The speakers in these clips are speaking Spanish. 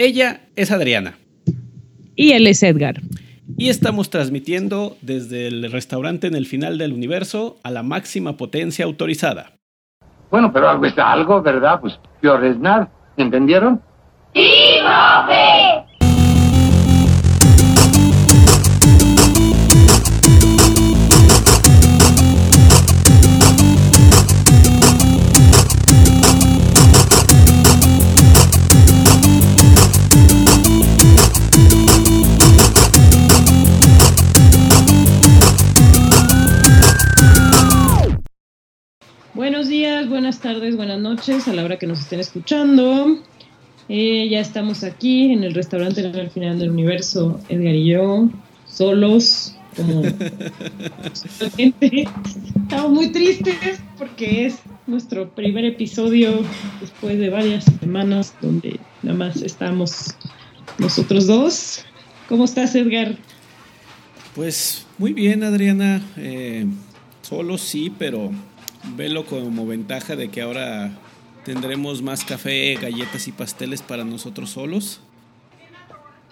Ella es Adriana. Y él es Edgar. Y estamos transmitiendo desde el restaurante en el final del universo a la máxima potencia autorizada. Bueno, pero algo es algo, ¿verdad? Pues peor es nada. ¿Entendieron? ¡Sí, profe! Buenos días, buenas tardes, buenas noches a la hora que nos estén escuchando. Eh, ya estamos aquí en el restaurante el final del universo, Edgar y yo, solos, como gente. Estamos muy tristes porque es nuestro primer episodio después de varias semanas donde nada más estamos nosotros dos. ¿Cómo estás, Edgar? Pues muy bien, Adriana. Eh, solo sí, pero velo como ventaja de que ahora tendremos más café, galletas y pasteles para nosotros solos.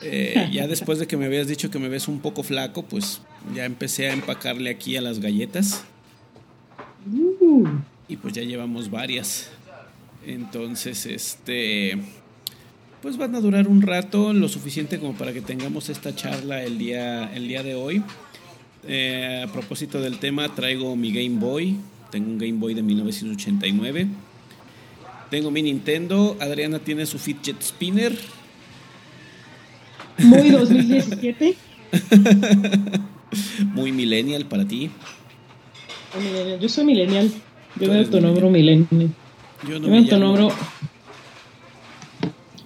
Eh, ya después de que me habías dicho que me ves un poco flaco, pues ya empecé a empacarle aquí a las galletas. Y pues ya llevamos varias. Entonces, este, pues van a durar un rato, lo suficiente como para que tengamos esta charla el día, el día de hoy. Eh, a propósito del tema, traigo mi Game Boy. Tengo un Game Boy de 1989. Tengo mi Nintendo. Adriana tiene su Fidget Spinner. Muy 2017. Muy millennial para ti. Yo soy millennial. Yo me autonombro millennial. Yo no Yo me me autonombro.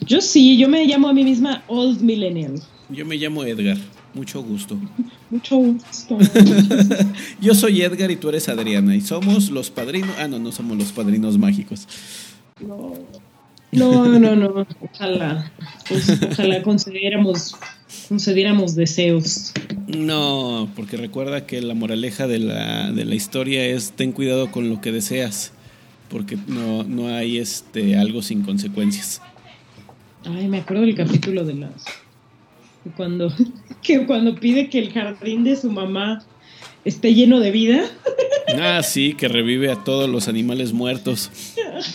Yo sí, yo me llamo a mí misma Old Millennial. Yo me llamo Edgar. Mucho gusto. Mucho gusto. Yo soy Edgar y tú eres Adriana. Y somos los padrinos. Ah, no, no somos los padrinos mágicos. No, no, no. no. Ojalá. Pues, ojalá concediéramos, concediéramos deseos. No, porque recuerda que la moraleja de la, de la historia es ten cuidado con lo que deseas. Porque no, no hay este algo sin consecuencias. Ay, me acuerdo del capítulo de las. Cuando, que cuando pide que el jardín de su mamá esté lleno de vida. Ah, sí, que revive a todos los animales muertos.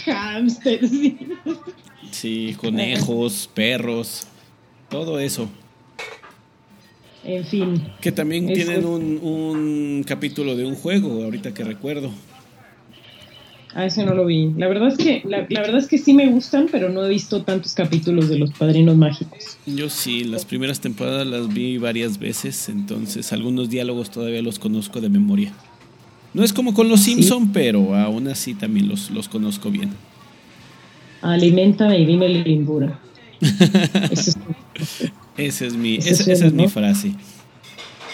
Hamsters. sí. Sí, conejos, perros, todo eso. En fin. Que también tienen un, un capítulo de un juego, ahorita que recuerdo. A ese no lo vi. La verdad es que, la, la verdad es que sí me gustan, pero no he visto tantos capítulos de los padrinos mágicos. Yo sí, las primeras temporadas las vi varias veces, entonces algunos diálogos todavía los conozco de memoria. No es como con los Simpson, pero aún así también los, los conozco bien. Aliméntame y dime lindura. Ese, es- Esa es mi, Ese esa, suena, esa es mi frase.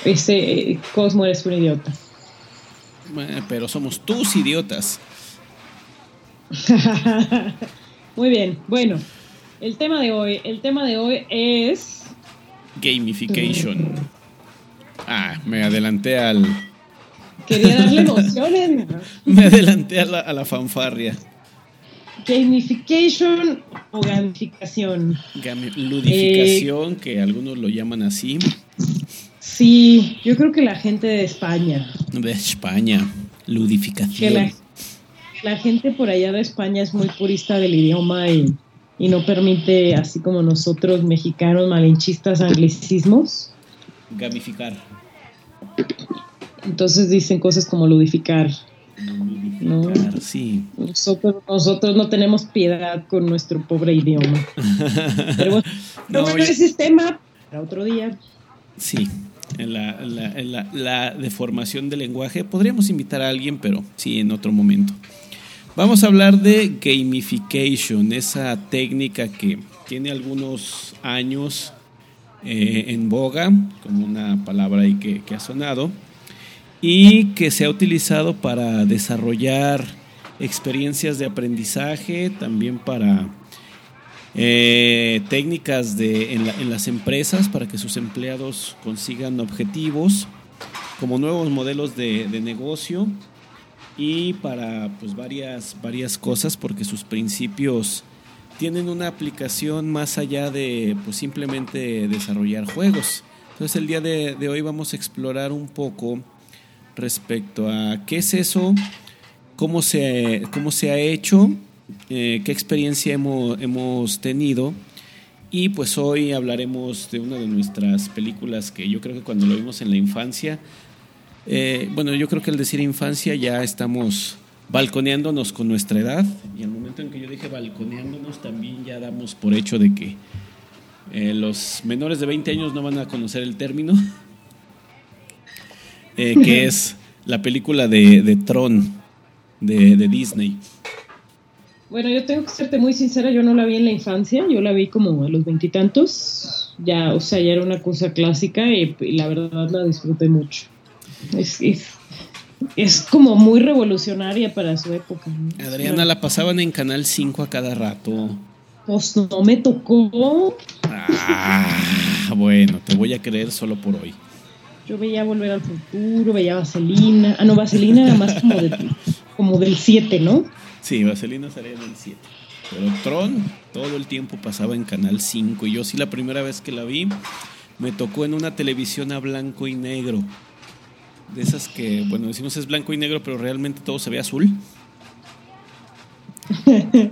ese eh, Cosmo eres un idiota. Eh, Pero somos tus idiotas. Muy bien, bueno. El tema de hoy, el tema de hoy es Gamification. Ah, me adelanté al. quería darle emociones. Me adelanté a la, a la fanfarria. Gamification o gamificación. Gami- ludificación, que algunos lo llaman así. Sí, yo creo que la gente de España, De España. que Ludificación. la, la gente por allá de España es muy purista del idioma y, y no permite, así como nosotros mexicanos malinchistas, anglicismos. Gamificar. Entonces dicen cosas como ludificar. Ludificar, sí. Nosotros, nosotros no tenemos piedad con nuestro pobre idioma. Pero bueno, No, bueno, yo- ese es tema para otro día. Sí, en la, en la- en la- la deformación del lenguaje. Podríamos invitar a alguien, pero sí, en otro momento. Vamos a hablar de gamification, esa técnica que tiene algunos años eh, en boga, como una palabra ahí que, ha sonado, y que se ha utilizado para desarrollar experiencias de aprendizaje, también para eh, técnicas de, en, la- en las empresas para que sus empleados consigan objetivos, como nuevos modelos de, de negocio y para pues varias, varias cosas porque sus principios tienen una aplicación más allá de pues, simplemente desarrollar juegos. Entonces el día de, hoy vamos a explorar un poco respecto a qué es eso, cómo se, cómo se ha hecho, eh, qué experiencia hemos, hemos tenido. Y pues hoy hablaremos de una de nuestras películas que yo creo que cuando lo vimos en la infancia, eh, bueno, yo creo que al decir infancia ya estamos balconeándonos con nuestra edad. Y al momento en que yo dije balconeándonos, también ya damos por hecho de que eh, los menores de 20 años no van a conocer el término, eh, que es la película de, Tron de, de, Disney. Bueno, yo tengo que serte muy sincera, yo no la vi en la infancia, yo la vi como a los veintitantos, ya, o sea, ya era una cosa clásica y, la verdad la disfruté mucho. Es, es, es como muy revolucionaria para su época. Adriana, la pasaban en Canal 5 a cada rato. Pues no me tocó. Ah, bueno, te voy a creer solo por hoy. Yo veía Volver al Futuro, veía Vaselina. Ah, no, Vaselina era más como, como del 7, ¿no? Sí, Vaselina salía del 7. Pero Tron todo el tiempo pasaba en Canal 5 y yo sí la primera vez que la vi me tocó en una televisión a blanco y negro de esas que, bueno, decimos es blanco y negro, pero realmente todo se ve azul.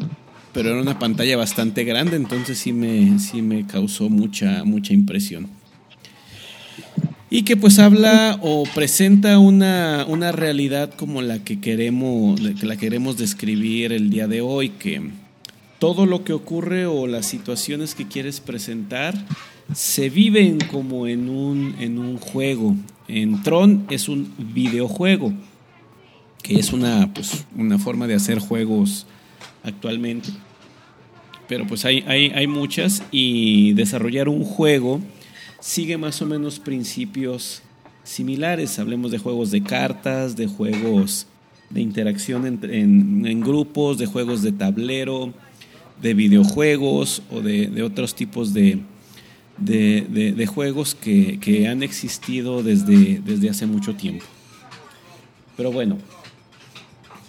pero era una pantalla bastante grande, entonces sí me, sí me causó mucha, mucha impresión. Y que pues habla o presenta una, una realidad como la que queremos, la queremos describir el día de hoy, que todo lo que ocurre o las situaciones que quieres presentar se viven como en un, en un juego. En Tron es un videojuego, que es una, pues, una forma de hacer juegos actualmente. Pero pues hay, hay, hay muchas y desarrollar un juego sigue más o menos principios similares. Hablemos de juegos de cartas, de juegos de interacción en, en, grupos, de juegos de tablero, de videojuegos o de, de otros tipos de, de, juegos que, han existido desde, desde hace mucho tiempo. Pero bueno,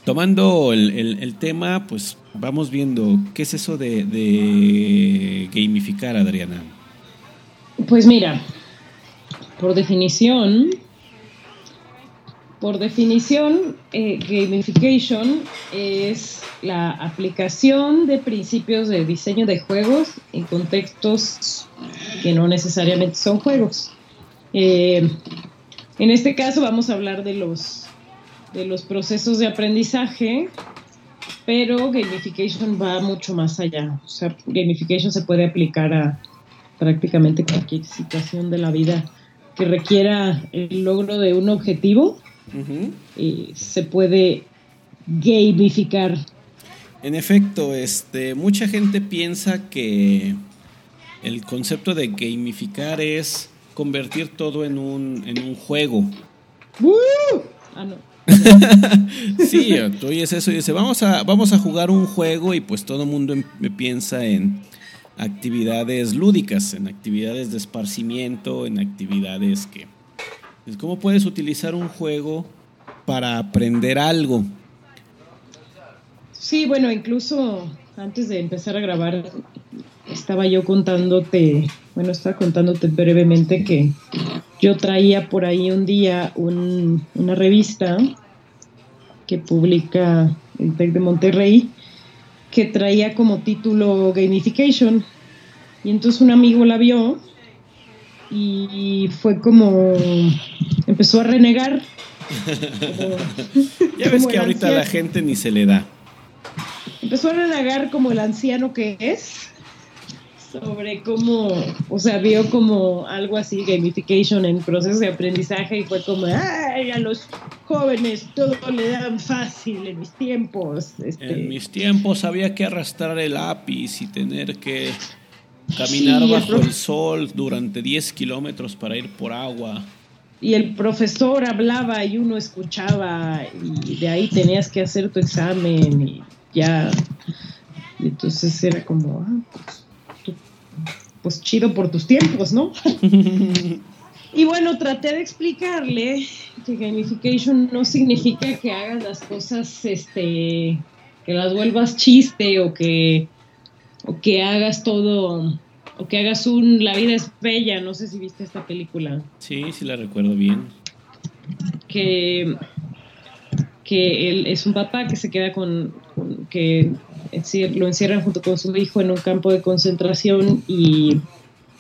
tomando el, tema, pues vamos viendo qué es eso de, de gamificar, Adriana. Pues mira, por definición, por definición, eh, gamification es la aplicación de principios de diseño de juegos en contextos que no necesariamente son juegos. Eh, en este caso vamos a hablar de los, de los procesos de aprendizaje, pero gamification va mucho más allá. O sea, gamification se puede aplicar a prácticamente cualquier situación de la vida que requiera el logro de un objetivo se puede gamificar. En efecto, este, mucha gente piensa que el concepto de gamificar es convertir todo en un, en un juego. Ah, no. sí, tú oyes eso y dices, vamos a, vamos a jugar un juego y pues todo el mundo em, piensa en actividades lúdicas, en actividades de esparcimiento, en actividades que ¿Cómo puedes utilizar un juego para aprender algo? Sí, bueno, incluso antes de empezar a grabar, estaba yo contándote, bueno, estaba contándote brevemente que yo traía por ahí un día una revista que publica el TEC de Monterrey que traía como título Gamification. Y entonces un amigo la vio y fue como empezó a renegar. ya ves que ahorita la gente ni se le da. Empezó a renegar como el anciano que es sobre cómo, o sea, vio como algo así, gamification en proceso de aprendizaje y fue como, ay, a los jóvenes todo le dan fácil en mis tiempos. Este". En mis tiempos había que arrastrar el lápiz y tener que Caminar bajo el sol durante 10 kilómetros para ir por agua. Y el profesor hablaba y uno escuchaba y de ahí tenías que hacer tu examen y ya. Y entonces era como, ah, pues, pues chido por tus tiempos, ¿no? y bueno, traté de explicarle que gamification no significa que hagas las cosas, este, que las vuelvas chiste o que o que hagas todo, o que hagas un La vida es bella, no sé si viste esta película. Sí, sí la recuerdo bien. Que, que él es un papá que se queda con, con que lo encierran junto con su hijo en un campo de concentración y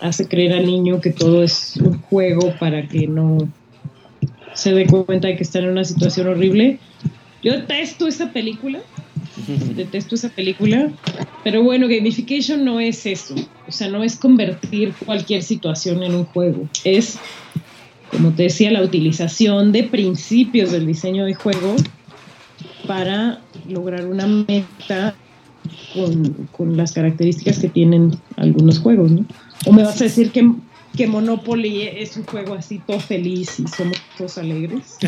hace creer al niño que todo es un juego para que no se dé cuenta de que está en una situación horrible. Yo detesto esa película, detesto esa película, pero bueno, gamification no es eso, o sea, no es convertir cualquier situación en un juego, es, como te decía, la utilización de principios del diseño de juego para lograr una meta con, con las características que tienen algunos juegos, ¿no? ¿O me vas a decir que, que Monopoly es un juego así todo feliz y somos todos alegres?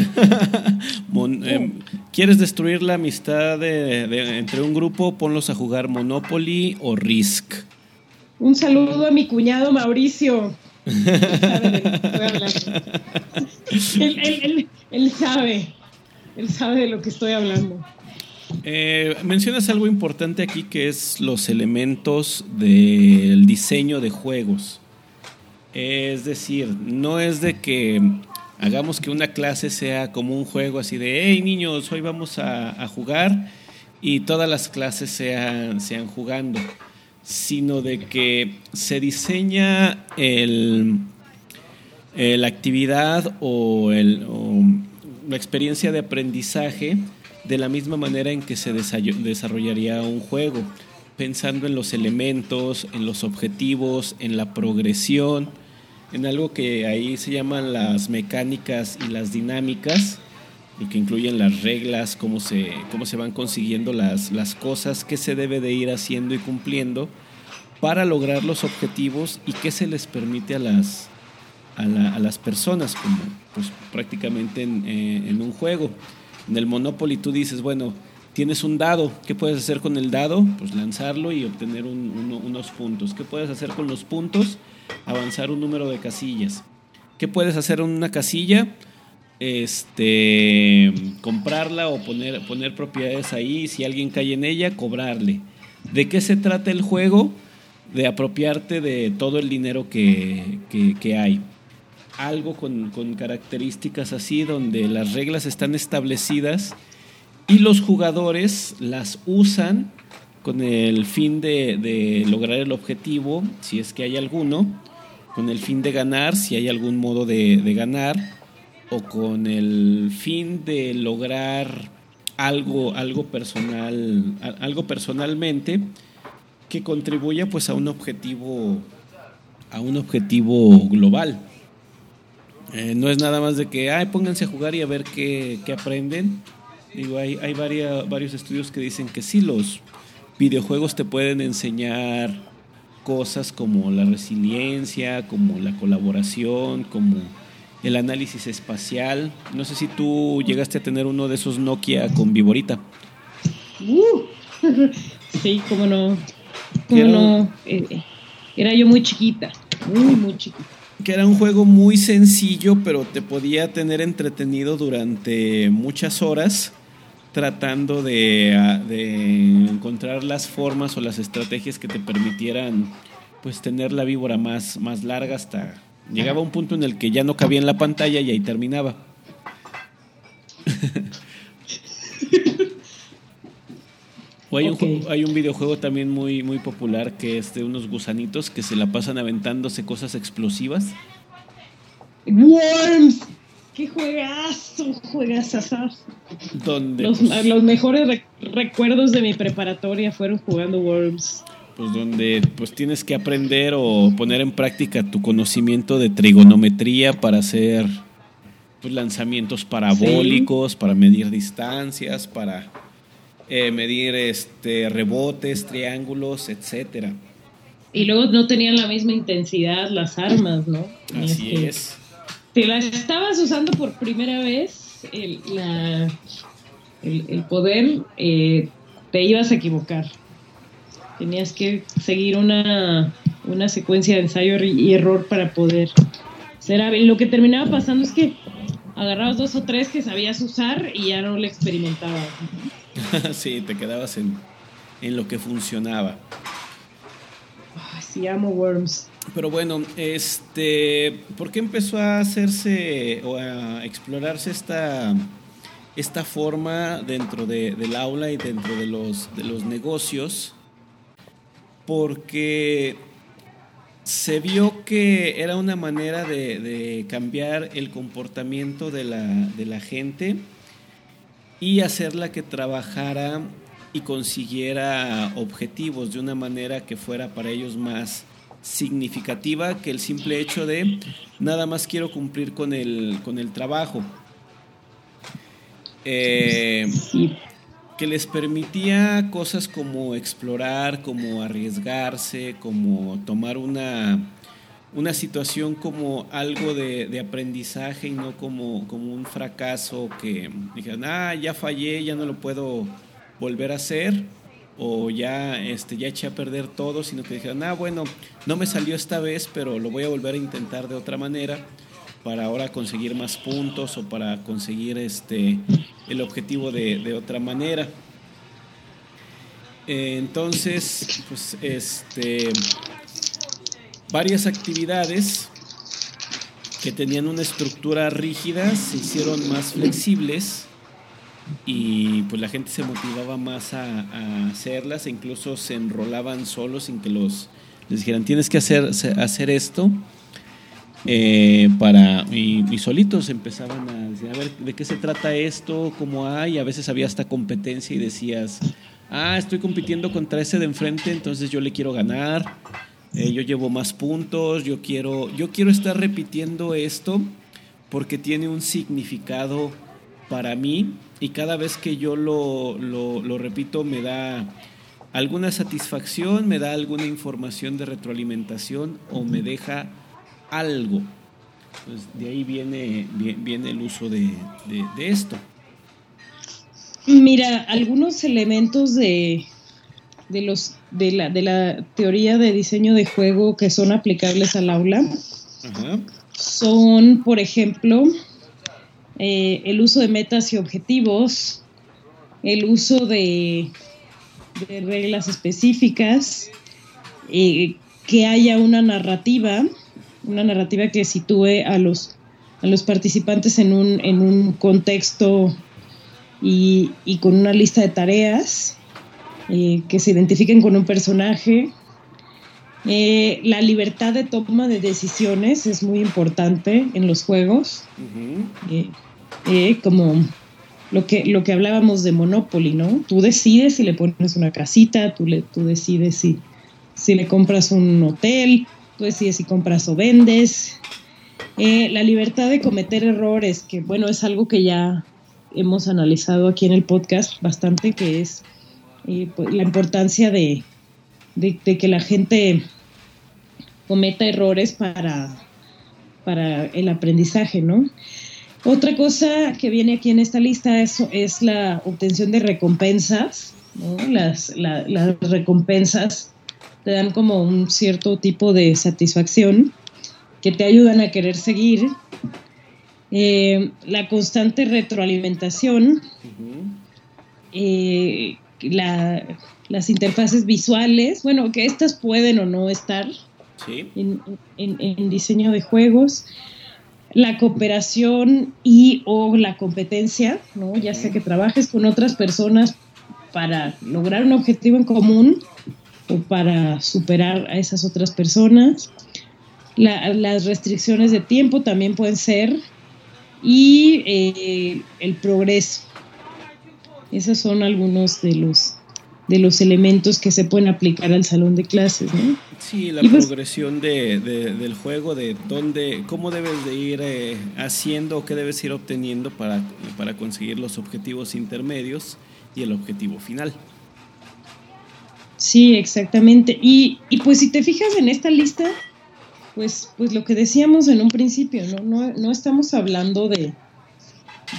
Em, ¿Quieres destruir la amistad de, entre un grupo? Ponlos a jugar Monopoly o Risk. Un saludo a mi cuñado Mauricio. él, él sabe, él sabe de lo que estoy hablando. Eh, mencionas algo importante aquí que es los elementos del diseño de juegos. Es decir, no es de que hagamos que una clase sea como un juego así de, hey niños, hoy vamos a, jugar y todas las clases sean, sean jugando, sino de que se diseña el, la actividad o, el, o la experiencia de aprendizaje de la misma manera en que se desarrollaría un juego, pensando en los elementos, en los objetivos, en la progresión, en algo que ahí se llaman las mecánicas y las dinámicas, y que incluyen las reglas, cómo se, cómo se van consiguiendo las, las cosas, qué se debe de ir haciendo y cumpliendo para lograr los objetivos y qué se les permite a las, a, las personas, como pues, prácticamente en, eh, en un juego. En el Monopoly tú dices, bueno, tienes un dado, ¿qué puedes hacer con el dado? Pues lanzarlo y obtener unos puntos. ¿Qué puedes hacer con los puntos? Avanzar un número de casillas. ¿Qué puedes hacer en una casilla? Este, comprarla o poner, poner propiedades ahí. Si alguien cae en ella, cobrarle. ¿De qué se trata el juego? De apropiarte de todo el dinero que, que hay algo con, características así, donde las reglas están establecidas y los jugadores las usan con el fin de, lograr el objetivo, si es que hay alguno, con el fin de ganar, si hay algún modo de, ganar, o con el fin de lograr algo, algo personal, algo personalmente que contribuya pues a un objetivo, a un objetivo global. Eh, no es nada más de que, ay, pónganse a jugar y a ver qué, aprenden. Digo, hay, hay varios estudios que dicen que sí, los videojuegos te pueden enseñar cosas como la resiliencia, como la colaboración, como el análisis espacial. No sé si tú llegaste a tener uno de esos Nokia con Viborita. Uh, sí, cómo no. Cómo no. Eh, era yo muy chiquita, muy, muy chiquita que era un juego muy sencillo, pero te podía tener entretenido durante muchas horas tratando de, ah, encontrar las formas o las estrategias que te permitieran pues tener la víbora más, más larga hasta llegaba un punto en el que ya no cabía en la pantalla y ahí terminaba. o hay, un, hay un videojuego también muy, muy popular que es de unos gusanitos que se la pasan aventándose cosas explosivas. Worms. ¡Qué juegazo! Juegazo. Donde los, pues, los mejores recuerdos de mi preparatoria fueron jugando Worms. Pues donde pues tienes que aprender o poner en práctica tu conocimiento de trigonometría para hacer pues, lanzamientos parabólicos, para medir distancias, para eh, medir este rebotes, triángulos, etcétera. Y luego no tenían la misma intensidad las armas, ¿no? Así este, es te la estabas usando por primera vez, el, poder, eh, te ibas a equivocar. Tenías que seguir una, secuencia de ensayo y error para poder ser. Lo que terminaba pasando es que agarrabas dos o tres que sabías usar y ya no le experimentabas. sí, te quedabas en, en lo que funcionaba. Amo Worms. Pero bueno, este, ¿por qué empezó a hacerse o a explorarse esta, esta forma dentro del aula y dentro de los, de los negocios? Porque se vio que era una manera de, cambiar el comportamiento de la, de la gente y hacerla que trabajara y consiguiera objetivos de una manera que fuera para ellos más significativa que el simple hecho de nada más quiero cumplir con el, con el trabajo. Eh, que les permitía cosas como explorar, como arriesgarse, como tomar una, una situación como algo de, aprendizaje y no como, como un fracaso que dijeron, ah, ya fallé, ya no lo puedo volver a hacer o ya, este, ya eché a perder todo, sino que dijeron, ah, bueno, no me salió esta vez, pero lo voy a volver a intentar de otra manera para ahora conseguir más puntos o para conseguir este, el objetivo de, otra manera. entonces, pues, este, varias actividades que tenían una estructura rígida se hicieron más flexibles y pues la gente se motivaba más a, hacerlas e incluso se enrolaban solos sin que los les dijeran tienes que hacer, hacer esto eh, para y, solitos empezaban a decir a ver de qué se trata esto cómo hay a veces había hasta competencia y decías ah estoy compitiendo contra ese de enfrente entonces yo le quiero ganar eh, yo llevo más puntos yo quiero yo quiero estar repitiendo esto porque tiene un significado para mí y cada vez que yo lo, lo, repito me da alguna satisfacción, me da alguna información de retroalimentación o me deja algo. Pues de ahí viene, viene el uso de, de, esto. Mira, algunos elementos de, de, los, de, la, de la teoría de diseño de juego que son aplicables al aula son, por ejemplo, eh, el uso de metas y objetivos, el uso de, reglas específicas, eh, que haya una narrativa, una narrativa que sitúe a los, a los participantes en un, en un contexto y, con una lista de tareas, eh, que se identifiquen con un personaje. La libertad de toma de decisiones es muy importante en los juegos. Eh, como lo que, lo que hablábamos de Monopoly, ¿no? Tú decides si le pones una casita, tú, le, tú decides si, si le compras un hotel, tú decides si compras o vendes. Eh, la libertad de cometer errores, que bueno, es algo que ya hemos analizado aquí en el podcast bastante, que es eh, pues, la importancia de, de, que la gente cometa errores para, para el aprendizaje, ¿no? Otra cosa que viene aquí en esta lista es, es la obtención de recompensas. Las, recompensas te dan como un cierto tipo de satisfacción que te ayudan a querer seguir. Eh, la constante retroalimentación, eh, las interfaces visuales, bueno, que estas pueden o no estar en diseño de juegos la cooperación y o la competencia, ¿no? ya sea que trabajes con otras personas para lograr un objetivo en común o para superar a esas otras personas. las restricciones de tiempo también pueden ser y eh, el progreso. Esos son algunos de los de los elementos que se pueden aplicar al salón de clases, ¿no? Sí, la pues progresión de, del juego, de dónde, cómo debes de ir eh, haciendo o qué debes ir obteniendo para, para conseguir los objetivos intermedios y el objetivo final. Sí, exactamente. Y, y pues si te fijas en esta lista, pues, pues lo que decíamos en un principio, ¿no? No, no estamos hablando de,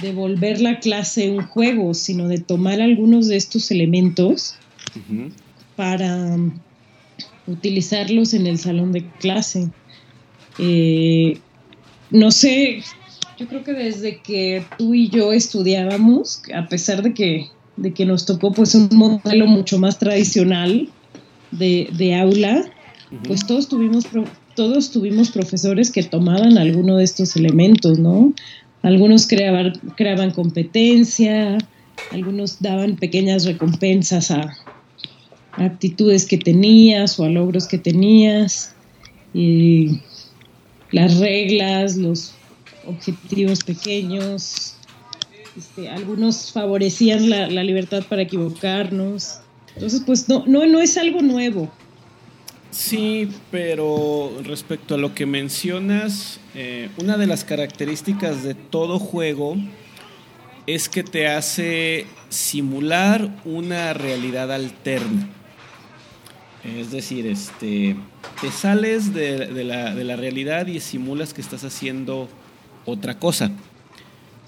de volver la clase un juego, sino de tomar algunos de estos elementos para um, utilizarlos en el salón de clase. Eh, no sé, yo creo que desde que tú y yo estudiábamos, a pesar de que, de que nos tocó pues un modelo mucho más tradicional de, aula, pues todos tuvimos, todos tuvimos profesores que tomaban alguno de estos elementos, ¿no? Algunos creaban, creaban competencia, algunos daban pequeñas recompensas a, actitudes que tenías o a logros que tenías, las reglas, los objetivos pequeños, este, algunos favorecían la, la, libertad para equivocarnos. Entonces, pues no, no, no es algo nuevo. Sí, pero respecto a lo que mencionas, eh, una de las características de todo juego es que te hace simular una realidad alterna. Es decir, este, te sales de, la, realidad y simulas que estás haciendo otra cosa.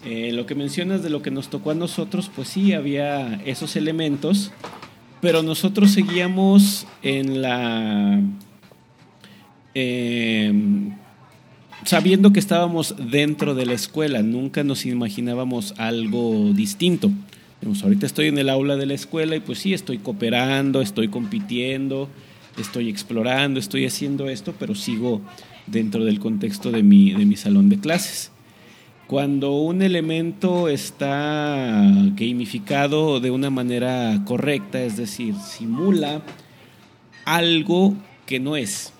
Eh, lo que mencionas de lo que nos tocó a nosotros, pues sí, había esos elementos, pero nosotros seguíamos en la... Em, sabiendo que estábamos dentro de la escuela, nunca nos imaginábamos algo distinto. ahorita estoy en el aula de la escuela y pues sí, estoy cooperando, estoy compitiendo, estoy explorando, estoy haciendo esto, pero sigo dentro del contexto de mi, de mi salón de clases. Cuando un elemento está gamificado de una manera correcta, es decir, simula algo que no es,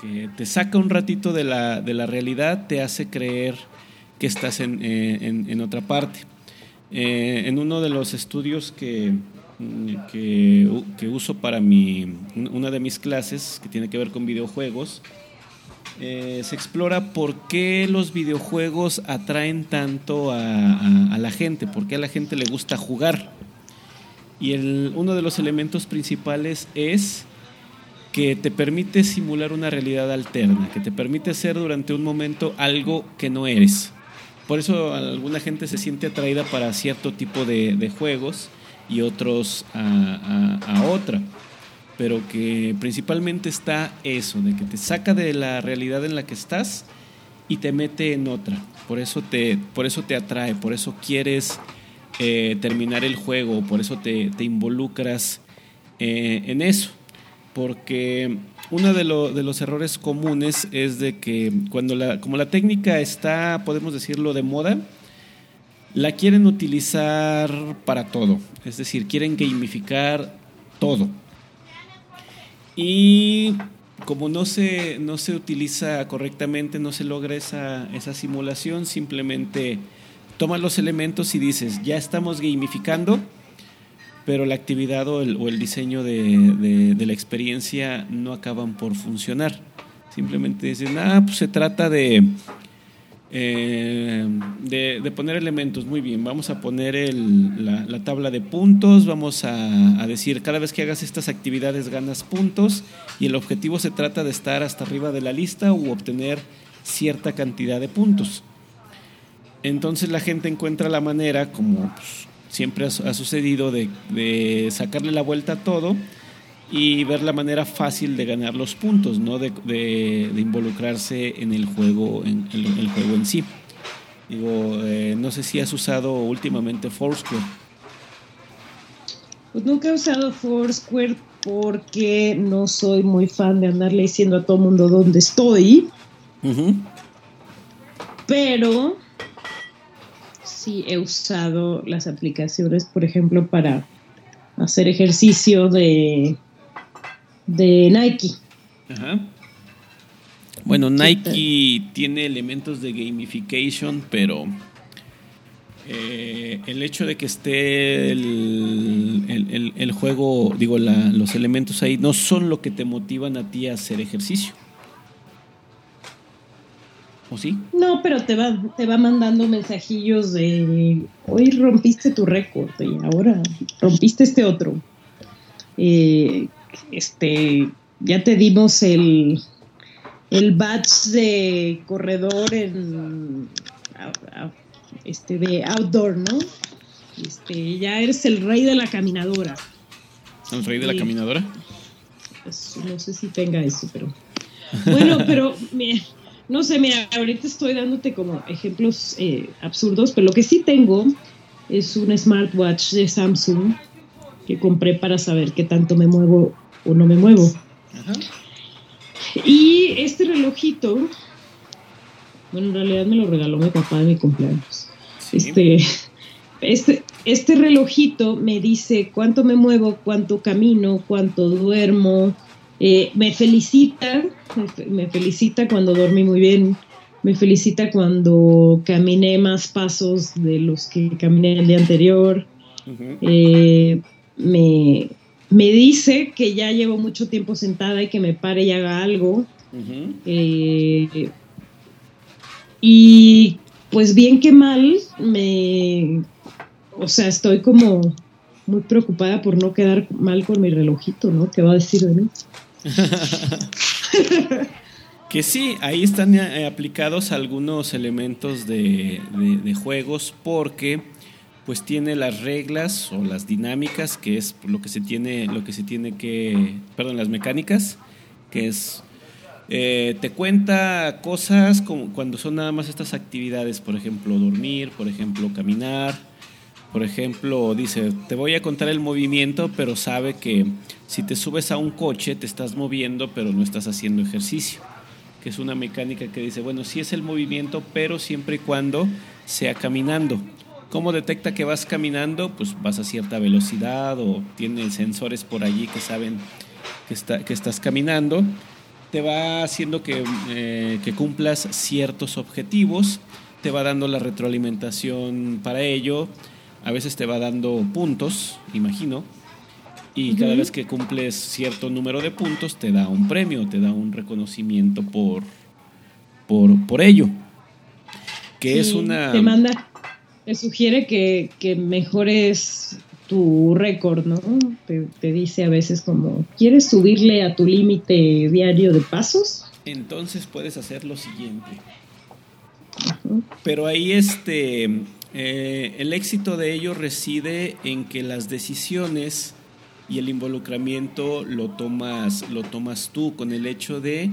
que te saca un ratito de la, de la realidad, te hace creer que estás en, en, otra parte. Eh, en uno de los estudios que, que, que, uso para mi, una de mis clases, que tiene que ver con videojuegos, eh, se explora por qué los videojuegos atraen tanto a, la gente, por qué a la gente le gusta jugar. Y uno de los elementos principales es que te permite simular una realidad alterna, que te permite ser durante un momento algo que no eres. Por eso alguna gente se siente atraída para cierto tipo de, juegos y otros a otra pero que principalmente está eso, de que te saca de la realidad en la que estás y te mete en otra. Por eso te, por eso te atrae, por eso quieres eh, terminar el juego, por eso te, involucras eh, en eso. Porque uno de, de, los errores comunes es de que cuando la, como la técnica está, podemos decirlo, de moda, la quieren utilizar para todo. Es decir, quieren gamificar todo. Y como no se, no se utiliza correctamente, no se logra esa, esa simulación, simplemente tomas los elementos y dices, ya estamos gamificando, pero la actividad o el, o el diseño de, de, la experiencia no acaban por funcionar. Simplemente dicen, ah, pues se trata de eh, de, poner elementos. Muy bien, vamos a poner la, tabla de puntos, vamos a, decir, cada vez que hagas estas actividades ganas puntos y el objetivo se trata de estar hasta arriba de la lista u obtener cierta cantidad de puntos. Entonces la gente encuentra la manera, como pues, siempre ha, sucedido, de, de sacarle la vuelta a todo y ver la manera fácil de ganar los puntos, ¿no? de, de, involucrarse en el juego en, el juego en sí. Digo, eh, no sé si has usado últimamente Foursquare. Pues nunca he usado Foursquare porque no soy muy fan de andarle diciendo a todo el mundo dónde estoy. Pero sí he usado las aplicaciones, por ejemplo, para hacer ejercicio de de Nike. Ajá. Bueno, Nike tiene elementos de gamification, pero eh, el hecho de que esté el, juego, digo, los elementos ahí, no son lo que te motivan a ti a hacer ejercicio. ¿O sí? No, pero te va, te va mandando mensajillos de hoy rompiste tu récord y ahora rompiste este otro. Eh, este, ya te dimos el, el badge de corredor en, este, de outdoor, ¿no? Este, ya eres el rey de la caminadora. ¿El rey de la caminadora? Pues, no sé si tenga eso, pero... Bueno, pero no sé, mira, ahorita estoy dándote como ejemplos eh, absurdos, pero lo que sí tengo es un smartwatch de Samsung que compré para saber qué tanto me muevo o no me muevo. Y este relojito, bueno, en realidad me lo regaló mi papá de mi cumpleaños. Este, este, este relojito me dice cuánto me muevo, cuánto camino, cuánto duermo. Eh, me felicita, me felicita cuando dormí muy bien, me felicita cuando caminé más pasos de los que caminé el día anterior. Eh, me, me, dice que ya llevo mucho tiempo sentada y que me pare y haga algo. Eh, y pues bien que mal, me, o sea, estoy como muy preocupada por no quedar mal con mi relojito, ¿no? ¿Qué va a decir de mí? Que sí, ahí están eh, aplicados algunos elementos de, juegos porque pues tiene las reglas o las dinámicas que es lo que se tiene lo que se tiene que perdón las mecánicas que es eh, te cuenta cosas como cuando son nada más estas actividades por ejemplo dormir por ejemplo caminar por ejemplo dice te voy a contar el movimiento pero sabe que si te subes a un coche te estás moviendo pero no estás haciendo ejercicio que es una mecánica que dice, bueno, sí es el movimiento, pero siempre y cuando sea caminando. ¿Cómo detecta que vas caminando? Pues vas a cierta velocidad o tiene sensores por allí que saben que, está, que estás caminando. Te va haciendo que, eh, que cumplas ciertos objetivos, te va dando la retroalimentación para ello, a veces te va dando puntos, imagino, y cada vez que cumples cierto número de puntos te da un premio, te da un reconocimiento por, por, por ello. Que es una... Te manda, te sugiere que, mejores tu récord, ¿no? Te, dice a veces como, ¿quieres subirle a tu límite diario de pasos? Entonces puedes hacer lo siguiente. Pero ahí este, eh, el éxito de ello reside en que las decisiones y el involucramiento lo tomas, lo tomas tú con el hecho de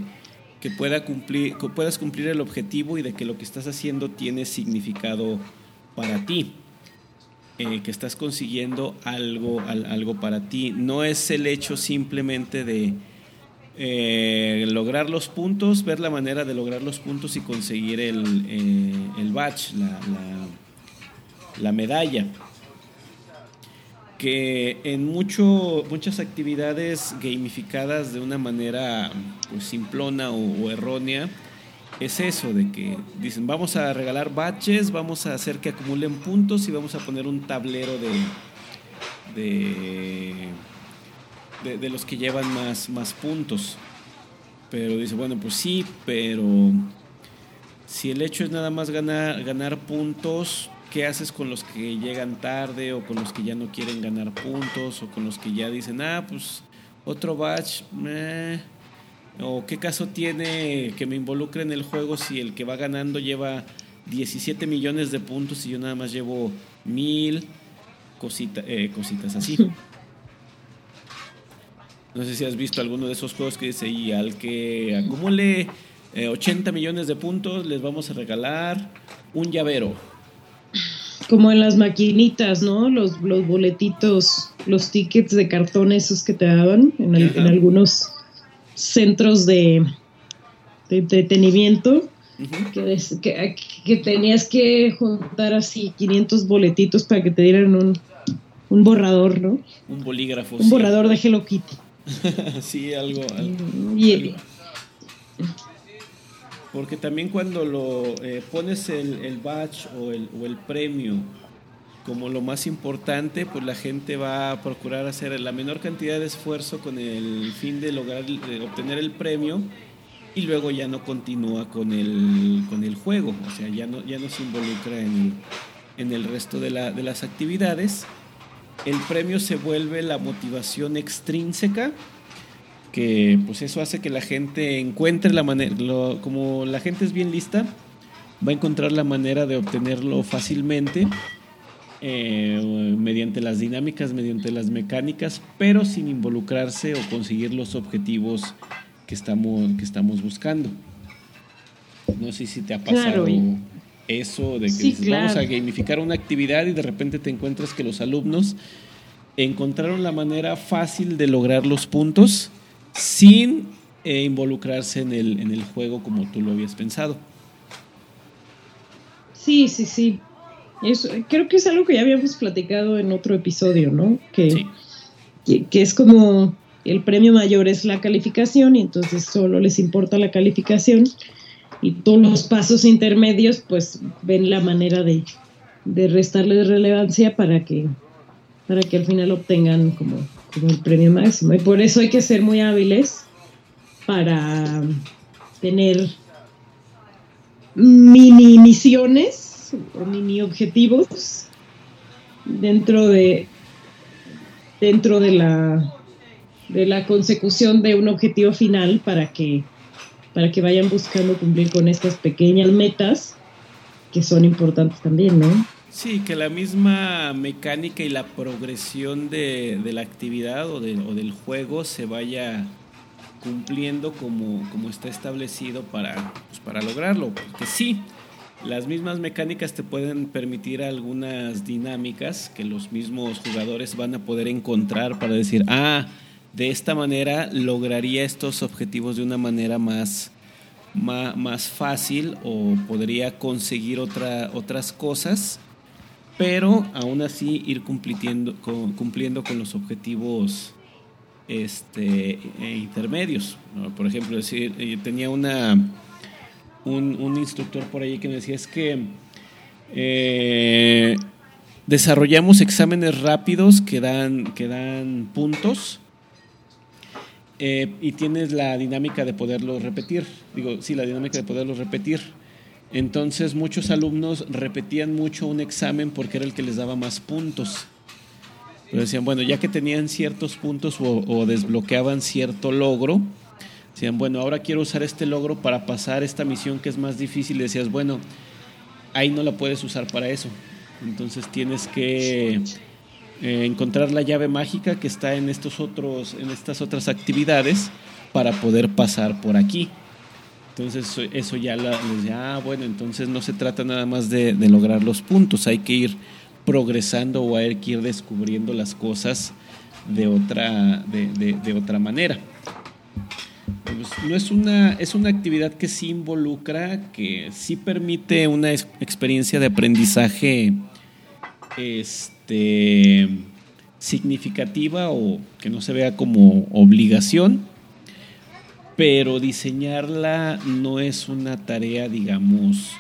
que, pueda cumplir, que puedas cumplir el objetivo y de que lo que estás haciendo tiene significado para ti. Eh, que estás consiguiendo algo, algo para ti. No es el hecho simplemente de eh, lograr los puntos, ver la manera de lograr los puntos y conseguir el, eh, el la, la, la medalla que en mucho, muchas actividades gamificadas de una manera pues, simplona o, errónea, es eso, de que dicen vamos a regalar batches, vamos a hacer que acumulen puntos y vamos a poner un tablero de, de, de, los que llevan más, más puntos. Pero dice, bueno, pues sí, pero si el hecho es nada más ganar, ganar puntos, ¿Qué haces con los que llegan tarde o con los que ya no quieren ganar puntos o con los que ya dicen, ah, pues otro batch, o qué caso tiene que me involucre en el juego si el que va ganando lleva 17 millones de puntos y yo nada más llevo mil cosita, eh, cositas así. No sé si has visto alguno de esos juegos que dice, y al que acumule 80 eh, millones de puntos les vamos a regalar un llavero como en las maquinitas, ¿no? Los, los boletitos, los tickets de cartón esos que te daban en, algunos centros de, entretenimiento. que, tenías que juntar así 500 boletitos para que te dieran un, un borrador, ¿no? Un bolígrafo. Un borrador de Hello Kitty. sí, algo. y, porque también cuando lo eh, pones el, el badge o el, o el premio como lo más importante, pues la gente va a procurar hacer la menor cantidad de esfuerzo con el fin de lograr de obtener el premio y luego ya no continúa con el, con el juego, o sea, ya no, ya no se involucra en en el resto de, la, de las actividades. El premio se vuelve la motivación extrínseca que pues eso hace que la gente encuentre la manera, como la gente es bien lista, va a encontrar la manera de obtenerlo fácilmente eh, mediante las dinámicas, mediante las mecánicas, pero sin involucrarse o conseguir los objetivos que estamos, que estamos buscando. No sé si te ha pasado eso de que vamos a gamificar una actividad y de repente te encuentras que los alumnos encontraron la manera fácil de lograr los puntos sin e involucrarse en el, en el juego como tú lo habías pensado. Sí, sí, sí. Eso, creo que es algo que ya habíamos platicado en otro episodio, ¿no? Que, que, es como el premio mayor es la calificación y entonces solo les importa la calificación y todos los pasos intermedios pues ven la manera de, de restarle relevancia para que, para que al final obtengan como, como el premio máximo. Y por eso hay que ser muy hábiles para tener mini misiones mini objetivos dentro de dentro de la de la consecución de un objetivo final para que para que vayan buscando cumplir con estas pequeñas metas que son importantes también, ¿no? Sí, que la misma mecánica y la progresión de, de la actividad o, de, o, del juego se vaya cumpliendo como, como está establecido para, pues, para lograrlo. Porque sí, las mismas mecánicas te pueden permitir algunas dinámicas que los mismos jugadores van a poder encontrar para decir, ah, de esta manera lograría estos objetivos de una manera más, más, fácil o podría conseguir otra, otras cosas, pero aún así ir cumpliendo con, cumpliendo con los objetivos este, e intermedios. Por ejemplo, decir, eh, tenía una, un, instructor por ahí que me decía es que eh, desarrollamos exámenes rápidos que dan, que dan puntos eh, y tienes la dinámica de poderlo repetir. Digo, sí, la dinámica de poderlo repetir. Entonces muchos alumnos repetían mucho un examen porque era el que les daba más puntos. Pero decían, bueno, ya que tenían ciertos puntos o, desbloqueaban cierto logro, decían, bueno, ahora quiero usar este logro para pasar esta misión que es más difícil. Decías, bueno, ahí no la puedes usar para eso. Entonces tienes que eh, encontrar la llave mágica que está en estos otros, en estas otras actividades para poder pasar por aquí. Entonces eso ya les decía, ah, bueno, entonces no se trata nada más de, de lograr los puntos, hay que ir progresando o hay que ir descubriendo las cosas de otra, de, otra manera. Pues, no es una, es una actividad que sí involucra, que sí permite una experiencia de aprendizaje este, significativa o que no se vea como obligación, pero diseñarla no es una tarea, digamos,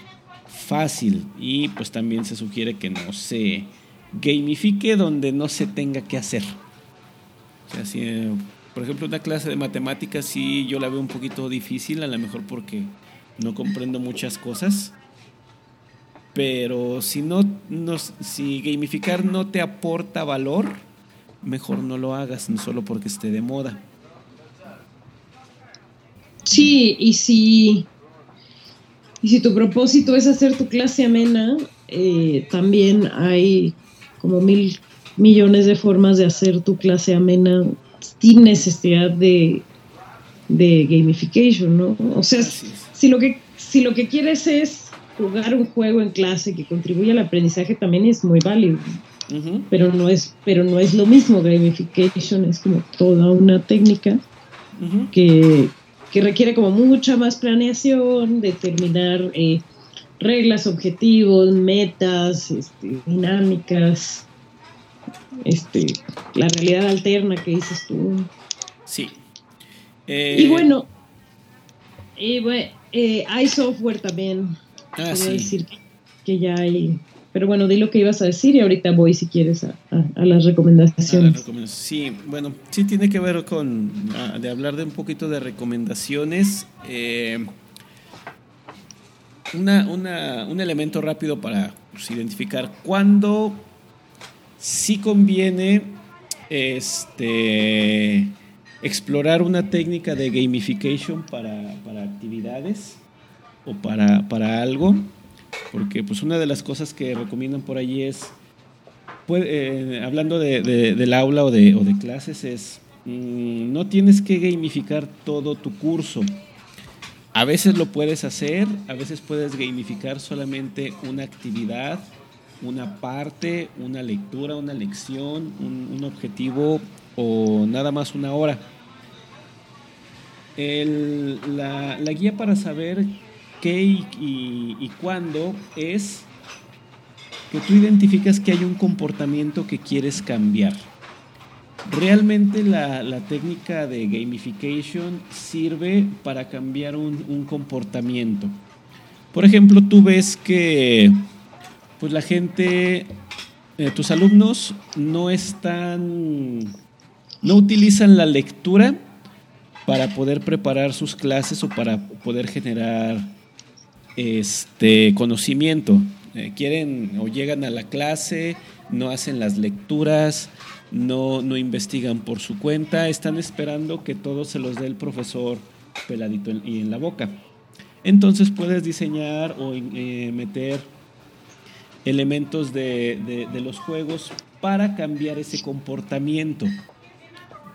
fácil y pues también se sugiere que no se gamifique donde no se tenga que hacer. O sea, si, por ejemplo, una clase de matemáticas sí yo la veo un poquito difícil, a lo mejor porque no comprendo muchas cosas. Pero si no, si gamificar no te aporta valor, mejor no lo hagas, no solo porque esté de moda. Sí, y si y si tu propósito es hacer tu clase amena, eh, también hay como mil millones de formas de hacer tu clase amena sin necesidad de, de gamification, ¿no? O sea, si lo, que, si lo que quieres es jugar un juego en clase que contribuye al aprendizaje, también es muy válido. pero, no es, pero no es lo mismo. Gamification es como toda una técnica que, que requiere como mucha más planeación, determinar eh, reglas, objetivos, metas, este, dinámicas, este, la realidad alterna que dices tú. Sí. y bueno, eh, hay software también. Ah, sí. decir que ya hay pero bueno, di lo que ibas a decir y ahorita voy, si quieres, a, las recomendaciones. sí, bueno, sí tiene que ver con, de hablar de un poquito de recomendaciones. Eh, una, una, un elemento rápido para pues, identificar cuándo sí conviene este, explorar una técnica de gamification para, para actividades o para, para algo porque pues una de las cosas que recomiendan por allí es, eh, hablando de, del aula o de, o de clases, es, mm, no tienes que gamificar todo tu curso. A veces lo puedes hacer, a veces puedes gamificar solamente una actividad, una parte, una lectura, una lección, un, objetivo o nada más una hora. la, guía para saber qué y, cuándo es que tú identificas que hay un comportamiento que quieres cambiar. Realmente la, técnica de gamification sirve para cambiar un, comportamiento. Por ejemplo, tú ves que pues la gente, eh, tus alumnos no están, no utilizan la lectura para poder preparar sus clases o para poder generar este conocimiento. Eh, quieren o llegan a la clase, no hacen las lecturas, no, no investigan por su cuenta, están esperando que todo se los dé el profesor peladito y en la boca. Entonces puedes diseñar o eh, meter elementos de, los juegos para cambiar ese comportamiento.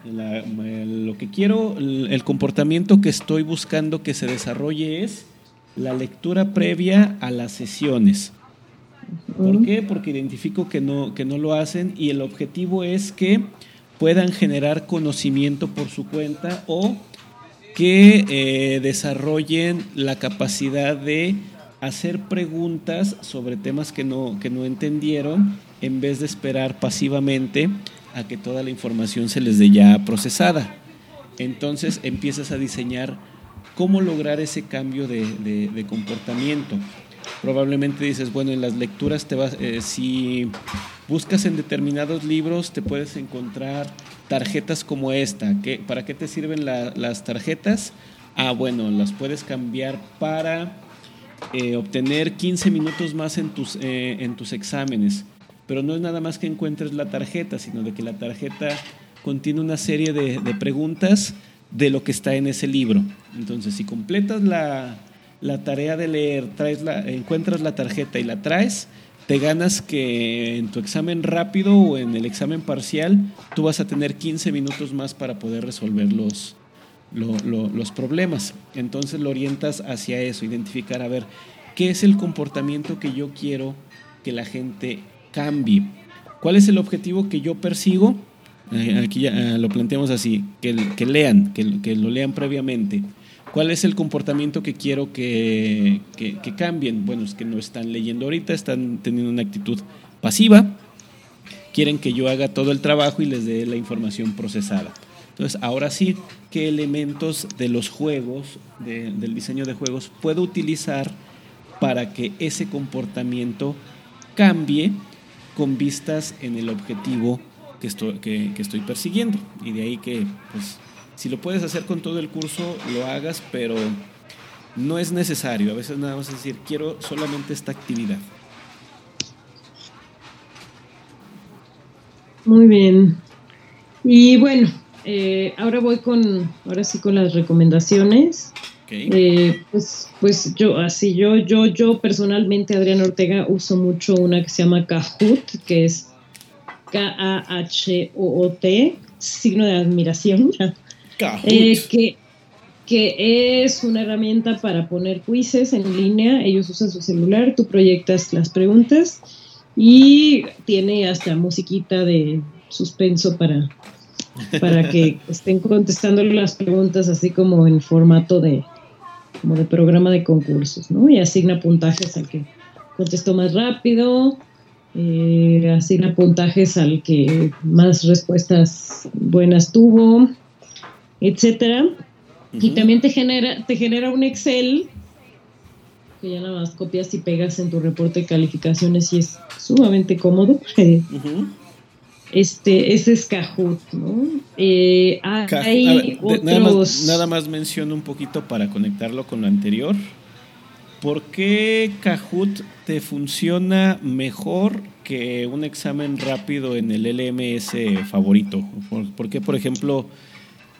lo que quiero, el comportamiento que estoy buscando que se desarrolle es la lectura previa a las sesiones. ¿Por qué? Porque identifico que no, que no lo hacen y el objetivo es que puedan generar conocimiento por su cuenta o que eh, desarrollen la capacidad de hacer preguntas sobre temas que no, que no entendieron en vez de esperar pasivamente a que toda la información se les dé ya procesada. Entonces empiezas a diseñar cómo lograr ese cambio de, comportamiento. Probablemente dices, bueno, en las lecturas te vas, eh, si buscas en determinados libros te puedes encontrar tarjetas como esta. ¿Para qué te sirven las tarjetas? Ah, bueno, las puedes cambiar para eh, obtener 15 minutos más en tus, eh, en tus exámenes. Pero no es nada más que encuentres la tarjeta, sino de que la tarjeta contiene una serie de, preguntas de lo que está en ese libro. Entonces, si completas la, la tarea de leer, traes la, encuentras la tarjeta y la traes, te ganas que en tu examen rápido o en el examen parcial tú vas a tener 15 minutos más para poder resolver los, los problemas. Entonces lo orientas hacia eso, identificar, a ver, ¿qué es el comportamiento que yo quiero que la gente cambie? ¿Cuál es el objetivo que yo persigo? Eh, aquí ya eh, lo planteamos así, que, que lean, que, que, lo lean previamente. ¿Cuál es el comportamiento que quiero que, que, cambien? Bueno, es que no están leyendo ahorita, están teniendo una actitud pasiva, quieren que yo haga todo el trabajo y les dé la información procesada. Entonces, ahora sí, ¿qué elementos de los juegos, del diseño de juegos, puedo utilizar para que ese comportamiento cambie con vistas en el objetivo que estoy, que, estoy persiguiendo? Y de ahí que, pues, si lo puedes hacer con todo el curso, lo hagas, pero no es necesario. A veces nada más decir, quiero solamente esta actividad. Muy bien. Y bueno, eh, ahora voy con, ahora sí con las recomendaciones. Eh, pues, pues yo, así yo, yo, yo personalmente, Adrián Ortega, uso mucho una que se llama Kahoot, que es K-A-H-O-O-T, signo de admiración. Eh, que, que es una herramienta para poner quizzes en línea. Ellos usan su celular, tú proyectas las preguntas y tiene hasta musiquita de suspenso para para que estén contestando las preguntas así como en formato de, como de programa de concursos, ¿no? Y asigna puntajes al que contestó más rápido, eh, asigna puntajes al que más respuestas buenas tuvo, etcétera. Y también te genera, te genera un Excel que ya nada más copias y pegas en tu reporte de calificaciones y es sumamente cómodo. Este, ese es Kahoot, ¿no? Eh, hay nada, más, menciono un poquito para conectarlo con lo anterior. ¿Por qué Kahoot te funciona mejor que un examen rápido en el LMS favorito? ¿Por, qué, por ejemplo,